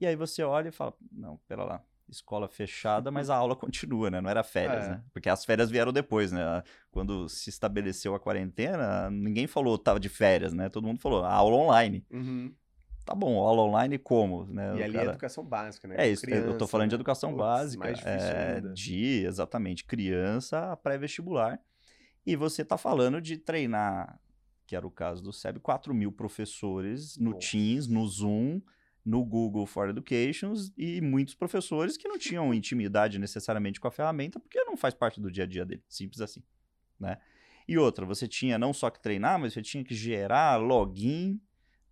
E aí você olha e fala, não, pera lá, escola fechada, mas a aula continua, né? Não era férias, é. né? Porque as férias vieram depois, né? Quando se estabeleceu a quarentena, ninguém falou tava de férias, né? Todo mundo falou aula online. Uhum. Tá bom, aula online como? Né? E ali é cara... é educação básica, né? É isso, criança, eu tô falando de educação básica, é, de, exatamente, criança pré-vestibular. E você tá falando de treinar, que era o caso do SEB, 4 mil professores no Nossa. Teams, no Zoom, no Google for Educations e muitos professores que não tinham intimidade necessariamente com a ferramenta porque não faz parte do dia a dia dele, simples assim, né? E outra, você tinha não só que treinar, mas você tinha que gerar login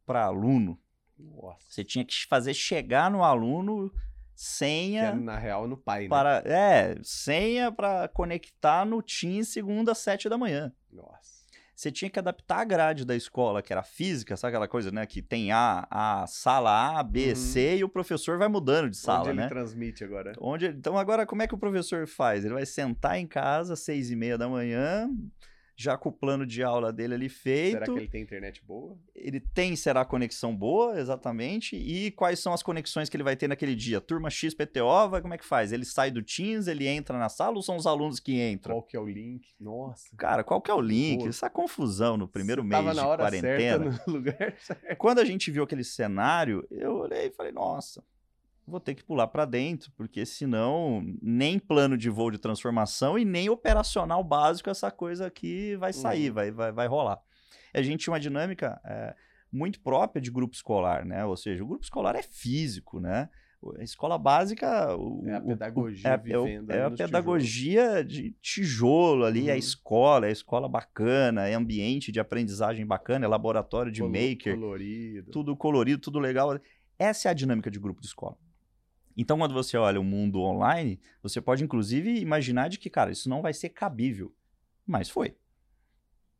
para aluno. Nossa. Você tinha que fazer chegar no aluno senha. É, na real, no pai, né? Para, é, senha para conectar no Teams segunda às sete da manhã. Nossa você tinha que adaptar a grade da escola, que era física, sabe aquela coisa, né? Que tem a, a sala A, B, uhum. C e o professor vai mudando de sala, Onde né? ele transmite agora. Onde, então agora como é que o professor faz? Ele vai sentar em casa às seis e meia da manhã, já com o plano de aula dele ali feito. Será que ele tem internet boa? Ele tem, será conexão boa, exatamente. E quais são as conexões que ele vai ter naquele dia? Turma XPTO, vai, como é que faz? Ele sai do Teams, ele entra na sala ou são os alunos que entram? Qual que é o link? Nossa. Cara, qual que é o link? Essa confusão no primeiro Você mês de quarentena. Certa, no lugar certo. Quando a gente viu aquele cenário, eu olhei e falei, nossa, vou ter que pular para dentro, porque senão nem plano de voo de transformação e nem operacional básico essa coisa aqui vai sair, uhum. vai, vai, vai rolar. A gente tinha uma dinâmica é, muito própria de grupo escolar, né? Ou seja, o grupo escolar é físico, né? A escola básica. O, é a pedagogia o, é, vivendo. É, é a pedagogia de tijolo ali, uhum. é escola, é escola bacana, é ambiente de aprendizagem bacana, é laboratório de Colo maker. Colorido. Tudo colorido, tudo legal. Essa é a dinâmica de grupo de escola. Então, quando você olha o mundo online, você pode inclusive imaginar de que, cara, isso não vai ser cabível. Mas foi.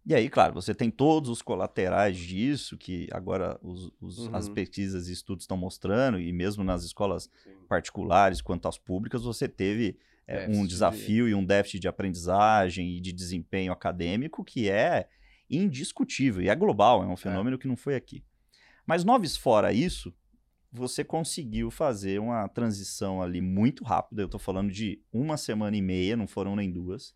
E aí, claro, você tem todos os colaterais disso, que agora os, os, uhum. as pesquisas e estudos estão mostrando, e mesmo nas escolas Sim. particulares quanto às públicas, você teve é, um desafio de... e um déficit de aprendizagem e de desempenho acadêmico que é indiscutível, e é global, é um é. fenômeno é. que não foi aqui. Mas noves fora isso, você conseguiu fazer uma transição ali muito rápida. Eu estou falando de uma semana e meia, não foram nem duas,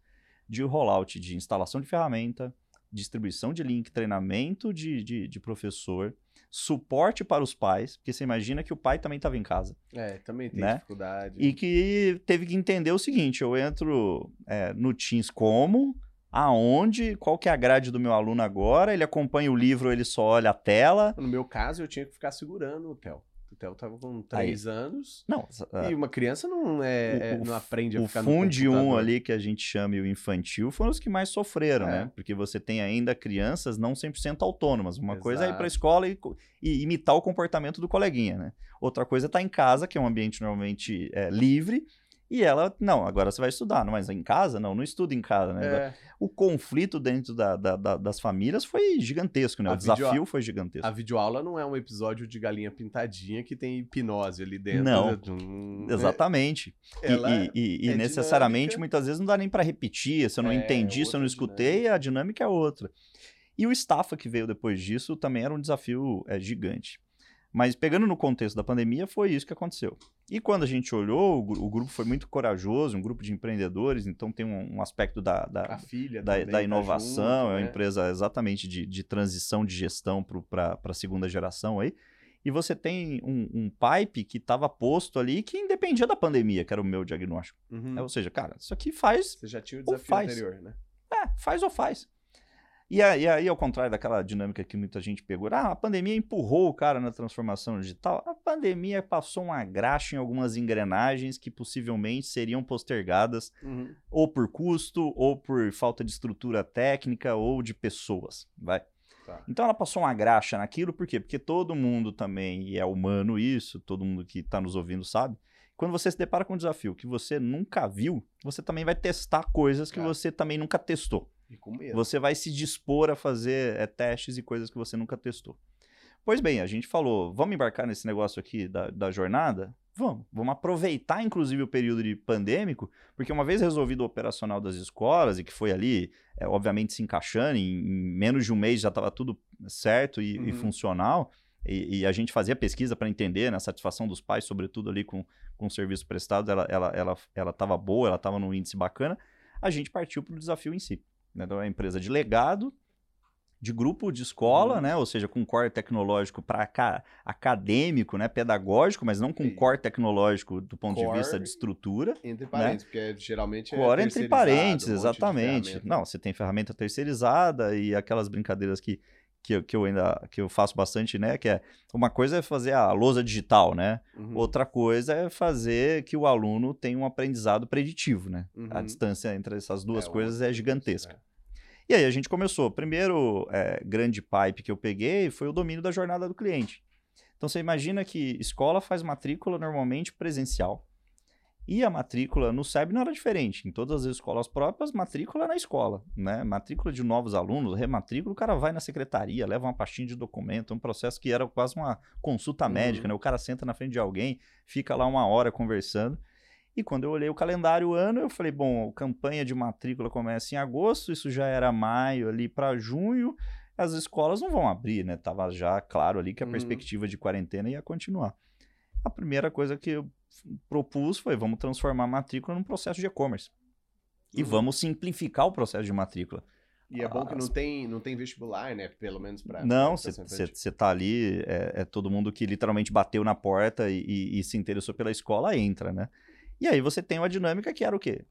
de rollout de instalação de ferramenta, distribuição de link, treinamento de, de, de professor, suporte para os pais, porque você imagina que o pai também estava em casa. É, também tem né? dificuldade. E que teve que entender o seguinte: eu entro é, no Teams como, aonde, qual que é a grade do meu aluno agora, ele acompanha o livro, ele só olha a tela. No meu caso, eu tinha que ficar segurando o Theo Theo tava com 3 anos. Não, e uma criança não, é, o, não aprende a o ficar no Fundi 1 um ali que a gente chama o infantil foram os que mais sofreram, é. né? Porque você tem ainda crianças não 100% autônomas. Uma Exato. coisa é ir para a escola e, e, imitar o comportamento do coleguinha, né? Outra coisa é estar tá em casa, que é um ambiente normalmente é, livre, e ela, não, agora você vai estudar, mas em casa? Não, não estuda em casa, né? É. O conflito dentro da, da, da, das famílias foi gigantesco, né? A o desafio foi gigantesco. A videoaula não é um episódio de galinha pintadinha que tem hipnose ali dentro. Não, né? exatamente. Ela e, e, e, é necessariamente, dinâmica. muitas vezes, não dá nem para repetir, se eu não é, entendi, se eu não escutei, dinâmica. a dinâmica é outra. E o Stafa que veio depois disso também era um desafio é, gigante. Mas pegando no contexto da pandemia, foi isso que aconteceu. E quando a gente olhou, o, grupo foi muito corajoso, um grupo de empreendedores, então tem um, um aspecto da, da, da, da, inovação, tá junto, é uma né? empresa exatamente de, de transição de gestão para a segunda geração aí. E você tem um, um pipe que estava posto ali que independia da pandemia, que era o meu diagnóstico. Uhum. É, ou seja, cara, isso aqui faz. Você já tinha o desafio anterior, né? É, faz ou faz. E aí, aí, ao contrário daquela dinâmica que muita gente pegou, ah, a pandemia empurrou o cara na transformação digital. A pandemia passou uma graxa em algumas engrenagens que possivelmente seriam postergadas uhum. ou por custo, ou por falta de estrutura técnica, ou de pessoas, vai. Tá. Então ela passou uma graxa naquilo, por quê? Porque todo mundo também, e é humano isso, todo mundo que está nos ouvindo sabe, quando você se depara com um desafio que você nunca viu, você também vai testar coisas que é. você também nunca testou. Você vai se dispor a fazer é, testes e coisas que você nunca testou. Pois bem, a gente falou, vamos embarcar nesse negócio aqui da, da jornada? Vamos. Vamos aproveitar, inclusive, o período de pandêmico, porque uma vez resolvido o operacional das escolas, e que foi ali, é, obviamente, se encaixando, em, em, menos de um mês já estava tudo certo e, uhum. e funcional, e, e, a gente fazia pesquisa para entender né, a satisfação dos pais, sobretudo ali com, com o serviço prestado, ela estava ela, ela, ela boa, ela estava num índice bacana, a gente partiu para o desafio em si. Né? Então, é uma empresa de legado, de grupo de escola, uhum. né? Ou seja, com core tecnológico para acadêmico, né? Pedagógico, mas não com e... core tecnológico do ponto core de vista de estrutura. Entre parênteses, né? porque geralmente é Core entre parênteses, um exatamente. Não, você tem ferramenta terceirizada e aquelas brincadeiras que, que, eu, que eu ainda que eu faço bastante, né? Que é uma coisa é fazer a lousa digital, né? Uhum. Outra coisa é fazer que o aluno tenha um aprendizado preditivo, né? Uhum. A distância entre essas duas é, coisas é gigantesca. É. E aí a gente começou. O primeiro é, grande pipe que eu peguei foi o domínio da jornada do cliente. Então você imagina que escola faz matrícula normalmente presencial. E a matrícula no SEB não era diferente. Em todas as escolas próprias, matrícula na escola, né? Matrícula de novos alunos, rematrícula, o cara vai na secretaria, leva uma pastinha de documento, um processo que era quase uma consulta uhum. médica, né? O cara senta na frente de alguém, fica lá uma hora conversando. E quando eu olhei o calendário ano, eu falei, bom, a campanha de matrícula começa em agosto, isso já era maio ali para junho, as escolas não vão abrir, né? Tava já claro ali que a uhum. perspectiva de quarentena ia continuar. A primeira coisa que eu propus foi, vamos transformar a matrícula num processo de e-commerce. E uhum. vamos simplificar o processo de matrícula. E é bom que não tem, não tem vestibular, né? Pelo menos para. Não, você tá ali, é, é, todo mundo que literalmente bateu na porta e, e, e, se interessou pela escola entra, né? E aí você tem uma dinâmica que era o quê?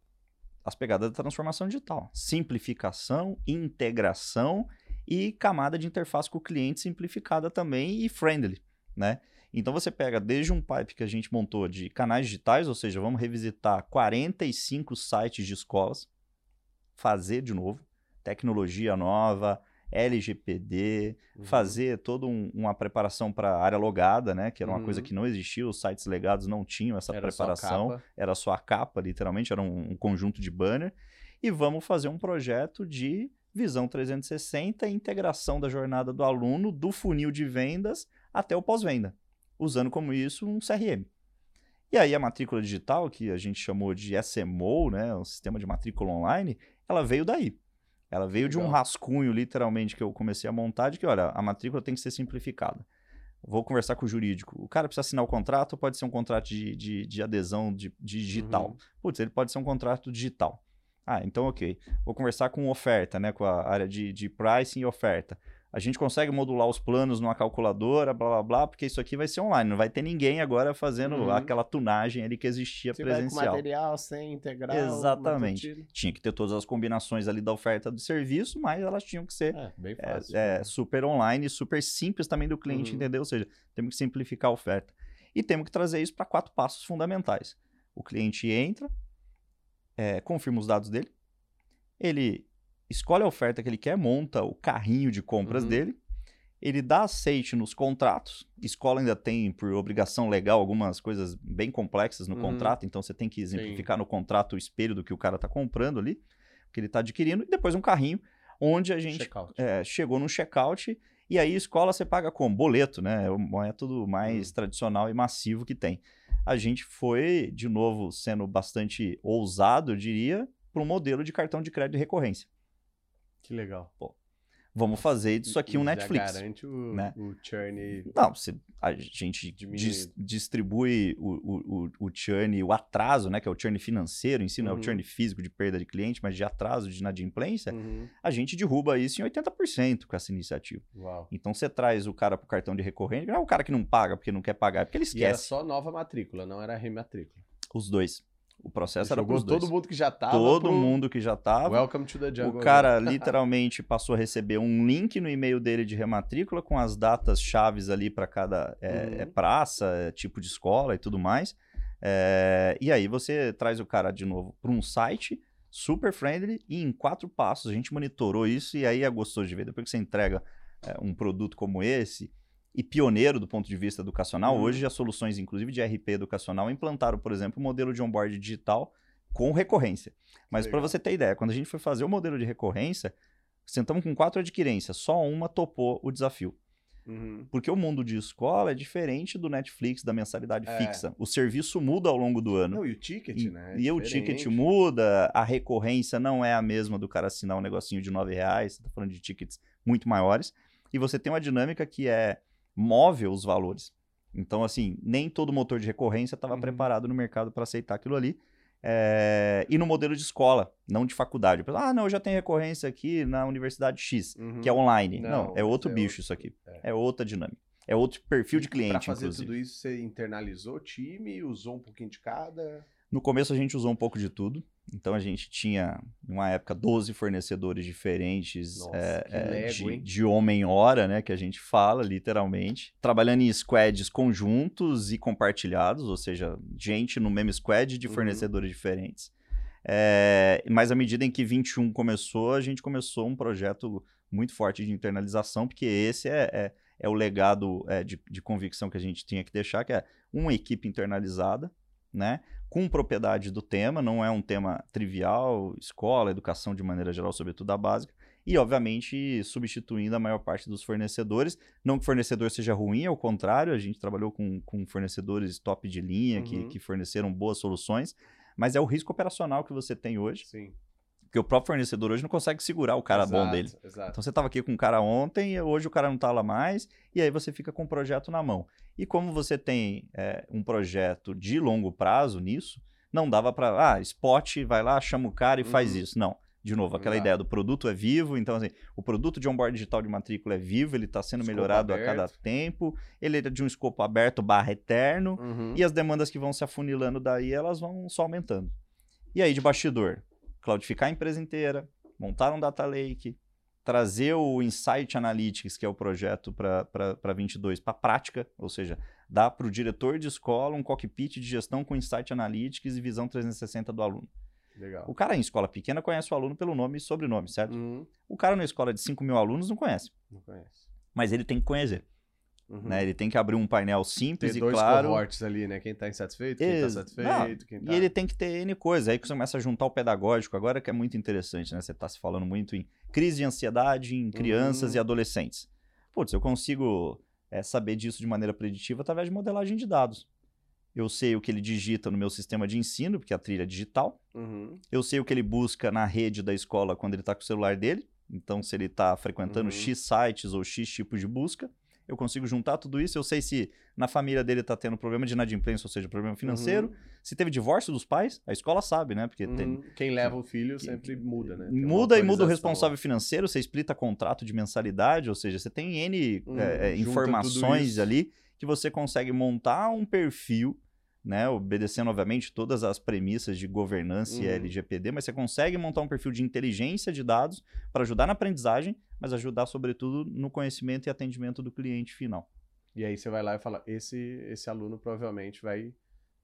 As pegadas da transformação digital. Simplificação, integração e camada de interface com o cliente simplificada também e friendly, né? Então você pega desde um pipe que a gente montou de canais digitais, ou seja, vamos revisitar 45 sites de escolas, fazer de novo, tecnologia nova, LGPD, uhum. fazer toda um, uma preparação para a área logada, né? Que era uma uhum. coisa que não existia, os sites legados não tinham essa era preparação. Só era só a capa, literalmente, era um, um conjunto de banner. E vamos fazer um projeto de visão 360 e integração da jornada do aluno, do funil de vendas até o pós-venda, usando como isso um CRM. E aí a matrícula digital, que a gente chamou de SMO, né, o sistema de matrícula online, ela veio daí. Ela veio Legal. de um rascunho, literalmente, que eu comecei a montar, de que, olha, a matrícula tem que ser simplificada. Vou conversar com o jurídico. O cara precisa assinar o contrato pode ser um contrato de, de, de adesão de, de digital? Uhum. Putz, ele pode ser um contrato digital. Ah, então ok. Vou conversar com oferta, né? Com a área de, de pricing e oferta a gente consegue modular os planos numa calculadora, blá blá blá, porque isso aqui vai ser online. Não vai ter ninguém agora fazendo uhum. aquela tunagem ali que existia Você presencial. Vai com material, sem integral. Exatamente. Tinha que ter todas as combinações ali da oferta do serviço, mas elas tinham que ser é, bem fácil, é, é, super online, super simples também do cliente, uhum. entendeu? Ou seja, temos que simplificar a oferta. E temos que trazer isso para quatro passos fundamentais. O cliente entra, é, confirma os dados dele, ele escolhe a oferta que ele quer, monta o carrinho de compras uhum. dele, ele dá aceite nos contratos. Escola ainda tem, por obrigação legal, algumas coisas bem complexas no uhum. contrato, então você tem que exemplificar Sim. no contrato o espelho do que o cara está comprando ali, que ele está adquirindo, e depois um carrinho onde a gente é, chegou no checkout e aí escola você paga como? Boleto, né? É o método mais uhum. tradicional e massivo que tem. A gente foi, de novo, sendo bastante ousado, eu diria, para um modelo de cartão de crédito de recorrência. Que legal. Pô, vamos fazer disso aqui um Netflix. garante o, né? o churn. Não, se a gente dis, distribui o, o, o, churn, o atraso, né? Que é o churn financeiro em si, não é o uhum. churn físico de perda de cliente, mas de atraso, de inadimplência, uhum. a gente derruba isso em 80% com essa iniciativa. Uau. Então você traz o cara para o cartão de recorrente, não é o cara que não paga porque não quer pagar, é porque ele esquece. E era só nova matrícula, não era rematrícula. Os dois. O processo era pros dois. todo mundo que já tava. Todo pro... mundo que já tava. Welcome to the jungle. O cara literalmente passou a receber um link no e-mail dele de rematrícula com as datas chaves ali para cada é, uhum. é praça, é tipo de escola e tudo mais. É, e aí você traz o cara de novo para um site super friendly e em quatro passos a gente monitorou isso e aí é gostoso de ver. Depois que você entrega um produto como esse, e pioneiro do ponto de vista educacional. Uhum. Hoje, as soluções, inclusive de RP educacional, implantaram, por exemplo, o modelo de onboard digital com recorrência. Mas para você ter ideia, quando a gente foi fazer o modelo de recorrência, sentamos com quatro adquirências, só uma topou o desafio. Uhum. Porque o mundo de escola é diferente do Netflix, da mensalidade é. fixa. O serviço muda ao longo do ano. Não, e o ticket, e, né? É e o ticket muda, a recorrência não é a mesma do cara assinar um negocinho de nove reais, você tá falando de tickets muito maiores. E você tem uma dinâmica que é móvel os valores. Então, assim, nem todo motor de recorrência estava uhum. preparado no mercado para aceitar aquilo ali. É... E no modelo de escola, não de faculdade. Ah, não, eu já tenho recorrência aqui na Universidade X, uhum. que é online. Não, não é outro é bicho outro... isso aqui. É. é. outra dinâmica. É outro perfil de cliente, Para fazer inclusive. tudo isso, você internalizou o time, usou um pouquinho de cada? No começo a gente usou um pouco de tudo. Então a gente tinha, numa época, 12 fornecedores diferentes Nossa, é, é, lego, de, de homem-hora, né? Que a gente fala, literalmente. Trabalhando em squads conjuntos e compartilhados, ou seja, gente no mesmo squad de uhum. fornecedores uhum. diferentes. É, mas à medida em que 21 começou, a gente começou um projeto muito forte de internalização, porque esse é, é, é o legado de, de convicção que a gente tinha que deixar, que é uma equipe internalizada, né? Com propriedade do tema, não é um tema trivial, escola, educação de maneira geral, sobretudo a básica, e obviamente substituindo a maior parte dos fornecedores. Não que o fornecedor seja ruim, ao contrário, a gente trabalhou com, com fornecedores top de linha uhum. que, que forneceram boas soluções, mas é o risco operacional que você tem hoje. Sim. Porque o próprio fornecedor hoje não consegue segurar o cara exato, bom dele. Exato. Então você estava aqui com um cara ontem, hoje o cara não está lá mais, e aí você fica com o projeto na mão. E como você tem é, um projeto de longo prazo nisso, não dava para, ah, spot, vai lá, chama o cara e uhum. faz isso. Não. De novo, aquela ideia do produto é vivo, então assim, o produto de onboard digital de matrícula é vivo, ele está sendo escopo melhorado aberto. a cada tempo, ele é de um escopo aberto barra eterno, uhum. e as demandas que vão se afunilando daí, elas vão só aumentando. E aí, de bastidor, cloudificar a empresa inteira, montar um data lake, trazer o Insight Analytics, que é o projeto para 22, para a prática, ou seja, dar para o diretor de escola um cockpit de gestão com Insight Analytics e visão 360 do aluno. Legal. O cara em escola pequena conhece o aluno pelo nome e sobrenome, certo? Uhum. O cara na escola de 5 mil alunos não conhece. Não conhece. Mas ele tem que conhecer. Uhum. Né? Ele tem que abrir um painel simples Ter e dois claro. cohortes ali, né? Quem está insatisfeito, quem está satisfeito. Quem tá... E ele tem que ter N coisa. Aí que você começa a juntar o pedagógico agora, que é muito interessante, né? Você está se falando muito em crise de ansiedade em crianças uhum. e adolescentes. Putz, eu consigo é, saber disso de maneira preditiva através de modelagem de dados. Eu sei o que ele digita no meu sistema de ensino, porque a trilha é digital. Uhum. Eu sei o que ele busca na rede da escola quando ele está com o celular dele. Então, se ele está frequentando uhum. X sites ou X tipos de busca eu consigo juntar tudo isso, eu sei se na família dele está tendo problema de inadimplência, ou seja, problema financeiro. Uhum. Se teve divórcio dos pais, a escola sabe, né? Porque uhum. tem, quem leva o filho sempre muda, né? muda e muda o responsável financeiro, você explica contrato de mensalidade, ou seja, você tem N uhum. é, informações ali que você consegue montar um perfil né, obedecendo, obviamente, todas as premissas de governança uhum. e LGPD, mas você consegue montar um perfil de inteligência de dados para ajudar na aprendizagem, mas ajudar, sobretudo, no conhecimento e atendimento do cliente final. E aí você vai lá e fala, esse, esse aluno provavelmente vai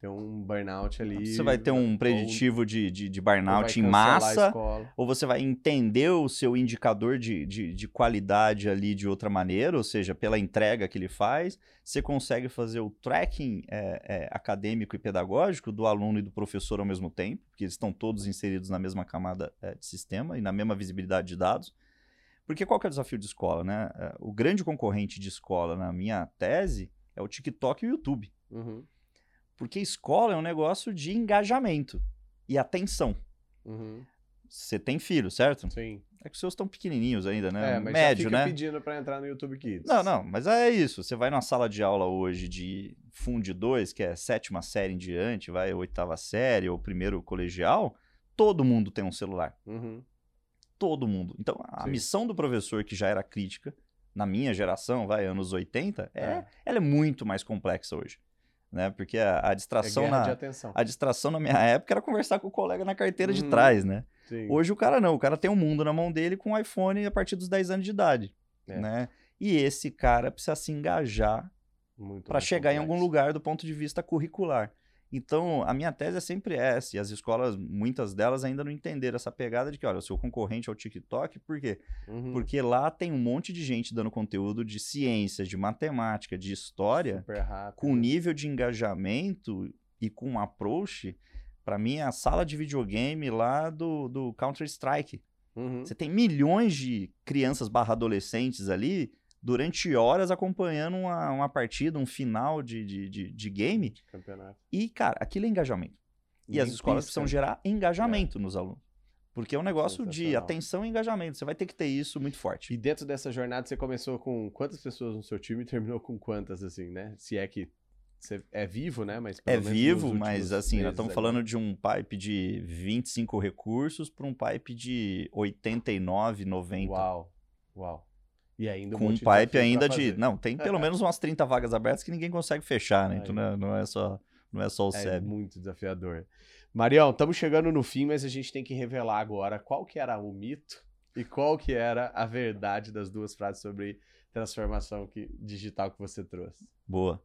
ter um burnout ali. Você vai ter um preditivo de, de, de burnout em massa, ou você vai entender o seu indicador de, de, de, qualidade ali de outra maneira, ou seja, pela entrega que ele faz. Você consegue fazer o tracking é, é, acadêmico e pedagógico do aluno e do professor ao mesmo tempo, porque eles estão todos inseridos na mesma camada é, de sistema e na mesma visibilidade de dados. Porque qual que é o desafio de escola, né? É, o grande concorrente de escola, na minha tese, é o TikTok e o YouTube. Uhum. Porque escola é um negócio de engajamento e atenção. Uhum. Você tem filho, certo? Sim. É que os seus estão pequenininhos ainda, né? É, mas Médio, já fica né? pedindo para entrar no YouTube Kids. Não, não, mas é isso. Você vai numa sala de aula hoje de Fund 2, que é sétima série em diante, vai oitava série ou primeiro colegial, todo mundo tem um celular. Uhum. Todo mundo. Então, a Sim. missão do professor, que já era crítica, na minha geração, vai, anos 80, é, é. ela é muito mais complexa hoje né? Porque a, a distração é na a distração na minha época era conversar com o colega na carteira uhum. de trás, né? Sim. Hoje o cara não, o cara tem um mundo na mão dele com um iPhone a partir dos 10 anos de idade, é. né? E esse cara precisa se engajar para chegar complexo. em algum lugar do ponto de vista curricular. Então, a minha tese é sempre essa, e as escolas, muitas delas ainda não entenderam essa pegada de que, olha, o seu concorrente é o TikTok, por quê? Uhum. Porque lá tem um monte de gente dando conteúdo de ciência, de matemática, de história, com nível de engajamento e com um approach, para mim, é a sala de videogame lá do, do Counter-Strike. Uhum. Você tem milhões de crianças barra adolescentes ali durante horas acompanhando uma, uma partida, um final de, de, de, de game. Campeonato. E, cara, aquilo é engajamento. E, as escolas precisam gerar engajamento é. nos alunos. Porque é um negócio de atenção e engajamento. Você vai ter que ter isso muito forte. E dentro dessa jornada, você começou com quantas pessoas no seu time e terminou com quantas, assim, né? Se é que é vivo, né? Mas é vivo, mas assim, nós estamos falando de um pipe de 25 recursos para um pipe de 89, 90. Uau, uau. E ainda com um pipe ainda de. Não, tem pelo menos umas 30 vagas abertas que ninguém consegue fechar, né? Então não é, não é só, não é só o é É muito desafiador. Marião, estamos chegando no fim, mas a gente tem que revelar agora qual que era o mito e qual que era a verdade das duas frases sobre transformação que, digital que você trouxe. Boa.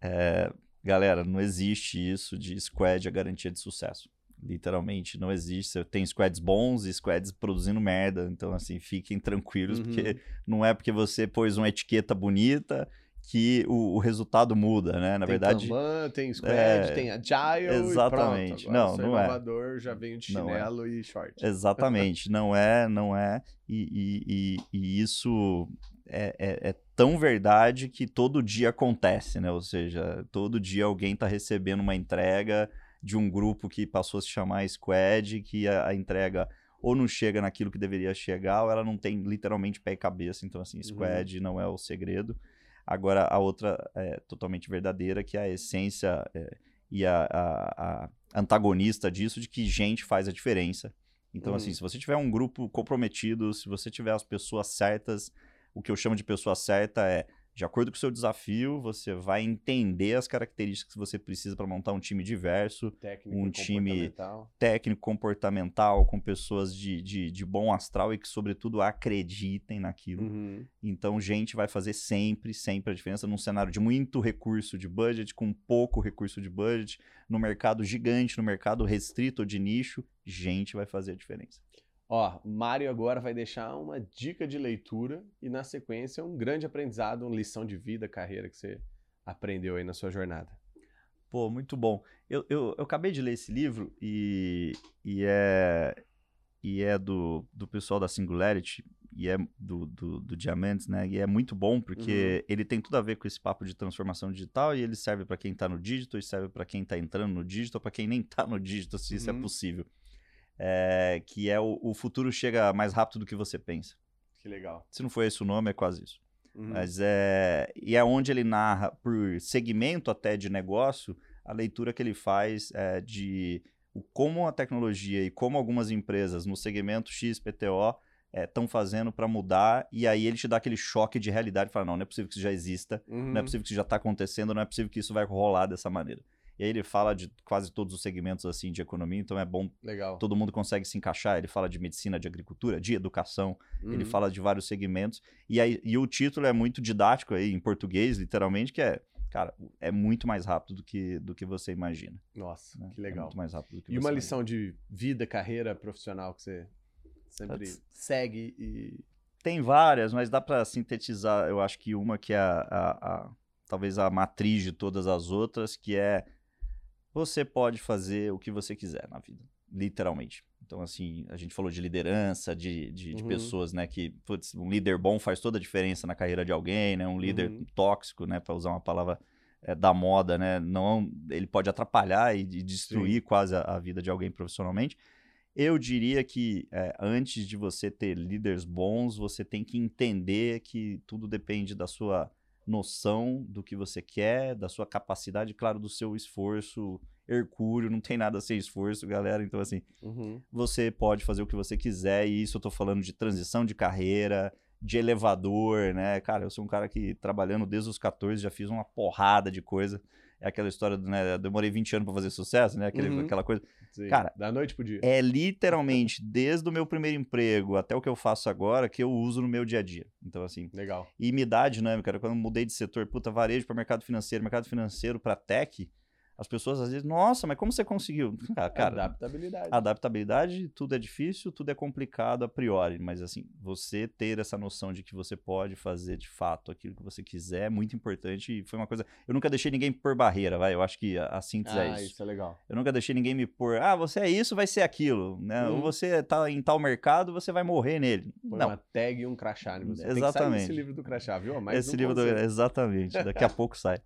É, galera, não existe isso de squad a garantia de sucesso. Literalmente, não existe. Tem squads bons e squads produzindo merda. Então, assim, fiquem tranquilos, uhum. porque não é porque você pôs uma etiqueta bonita que o, o resultado muda, né? Na tem verdade. Kanban, tem Squad, é, tem Agile. Exatamente. E não, não é. já vem de é. chinelo é. e short. Exatamente. não é, não é. E, e, e, e isso é, é, é, tão verdade que todo dia acontece, né? Ou seja, todo dia alguém está recebendo uma entrega de um grupo que passou a se chamar Squad, que a, a, entrega ou não chega naquilo que deveria chegar, ou ela não tem literalmente pé e cabeça. Então, assim, Squad uhum. não é o segredo. Agora, a outra é totalmente verdadeira, que é a essência é, e a, a, a, antagonista disso, de que gente faz a diferença. Então, uhum. assim, se você tiver um grupo comprometido, se você tiver as pessoas certas, o que eu chamo de pessoa certa é de acordo com o seu desafio, você vai entender as características que você precisa para montar um time diverso, técnico, um time técnico, comportamental, com pessoas de, de, de, bom astral e que, sobretudo, acreditem naquilo. Uhum. Então, gente vai fazer sempre, sempre a diferença num cenário de muito recurso de budget, com pouco recurso de budget, no mercado gigante, no mercado restrito ou de nicho, gente vai fazer a diferença. Ó, Mário agora vai deixar uma dica de leitura e na sequência um grande aprendizado, uma lição de vida, carreira que você aprendeu aí na sua jornada. Pô, muito bom. Eu, eu, eu acabei de ler esse livro e, e é, e é do, do pessoal da Singularity e é do, do, do Diamantes, né? E é muito bom porque uhum. ele tem tudo a ver com esse papo de transformação digital e ele serve para quem está no digital e serve para quem está entrando no digital, para quem nem está no digital, se uhum. isso é uhum. possível é, que é o, o, futuro chega mais rápido do que você pensa. Que legal. Se não for esse o nome, é quase isso. Uhum. Mas é. E é onde ele narra, por segmento até de negócio, a leitura que ele faz é de como a tecnologia e como algumas empresas no segmento XPTO estão é, fazendo para mudar, e aí ele te dá aquele choque de realidade e fala: não, não é possível que isso já exista, uhum. não é uhum. possível que isso já está acontecendo, não é possível que isso vai rolar dessa maneira. E aí ele fala de quase todos os segmentos assim de economia, então é bom. Legal. Todo mundo consegue se encaixar. Ele fala de medicina, de agricultura, de educação. Uhum. Ele fala de vários segmentos. E, aí, e o título é muito didático aí, em português, literalmente, que é cara, é muito mais rápido do que, do que você imagina. Nossa, né? que legal. É muito mais rápido do que E uma lição de vida, carreira profissional que você sempre segue e. Tem várias, mas dá para sintetizar, eu acho que uma que é a, a, a, talvez a matriz de todas as outras, que é você pode fazer o que você quiser na vida, literalmente. Então, assim, a gente falou de liderança, de, de, de uhum. pessoas, né, que, putz, um líder bom faz toda a diferença na carreira de alguém, né, um líder uhum. tóxico, né, para usar uma palavra é, da moda, né, não, ele pode atrapalhar e, e destruir Sim. quase a, a, vida de alguém profissionalmente. Eu diria que é, antes de você ter líderes bons, você tem que entender que tudo depende da sua noção do que você quer, da sua capacidade, claro, do seu esforço hercúleo, não tem nada sem esforço, galera. Então, assim, uhum. você pode fazer o que você quiser, e isso eu tô falando de transição de carreira, de elevador, né? Cara, eu sou um cara que trabalhando desde os 14 já fiz uma porrada de coisa. É aquela história do, né? Demorei 20 anos para fazer sucesso, né? Aquele, uhum. Aquela coisa. Sim, cara, da noite pro dia. É literalmente desde o meu primeiro emprego até o que eu faço agora que eu uso no meu dia a dia. Então, assim. Legal. E me dá dinâmica. Quando eu mudei de setor, puta, varejo para mercado financeiro, mercado financeiro para tech as pessoas às vezes, nossa, mas como você conseguiu? Cara, cara, adaptabilidade. Adaptabilidade, tudo é difícil, tudo é complicado a priori, mas assim, você ter essa noção de que você pode fazer de fato aquilo que você quiser é muito importante e foi uma coisa. Eu nunca deixei ninguém por barreira, vai. Eu acho que a, a síntese é ah, é isso. isso é legal. Eu nunca deixei ninguém me pôr, ah, você é isso, vai ser aquilo, né? Ou uhum. você tá em tal mercado, você vai morrer nele. Não. uma tag e um crachá você. Exatamente. esse livro do crachá, viu? Mais esse um livro do... Exatamente. Daqui a pouco sai.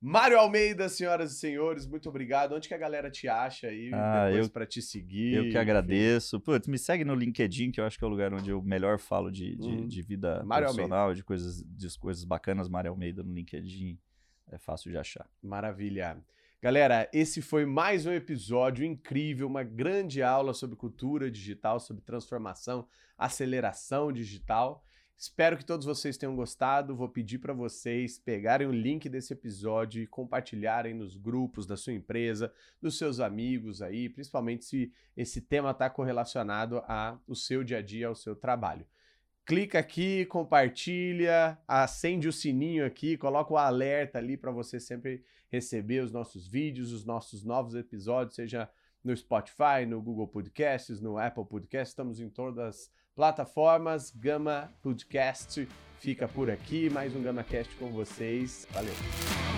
Mário Almeida, senhoras e senhores, muito obrigado. Onde que a galera te acha aí ah, depois para te seguir? Eu que agradeço. Putz, me segue no LinkedIn, que eu acho que é o lugar onde eu melhor falo de, de, uhum. de vida Mário profissional, Almeida. de coisas, de coisas bacanas. Mário Almeida no LinkedIn é fácil de achar. Maravilha. Galera, esse foi mais um episódio incrível, uma grande aula sobre cultura digital, sobre transformação, aceleração digital. Espero que todos vocês tenham gostado. Vou pedir para vocês pegarem o link desse episódio e compartilharem nos grupos da sua empresa, dos seus amigos aí, principalmente se esse tema está correlacionado ao seu dia a dia, ao seu trabalho. Clica aqui, compartilha, acende o sininho aqui, coloca o alerta ali para você sempre receber os nossos vídeos, os nossos novos episódios, seja no Spotify, no Google Podcasts, no Apple Podcasts, estamos em todas plataformas. Gama Podcast fica por aqui. Mais um GamaCast com vocês. Valeu!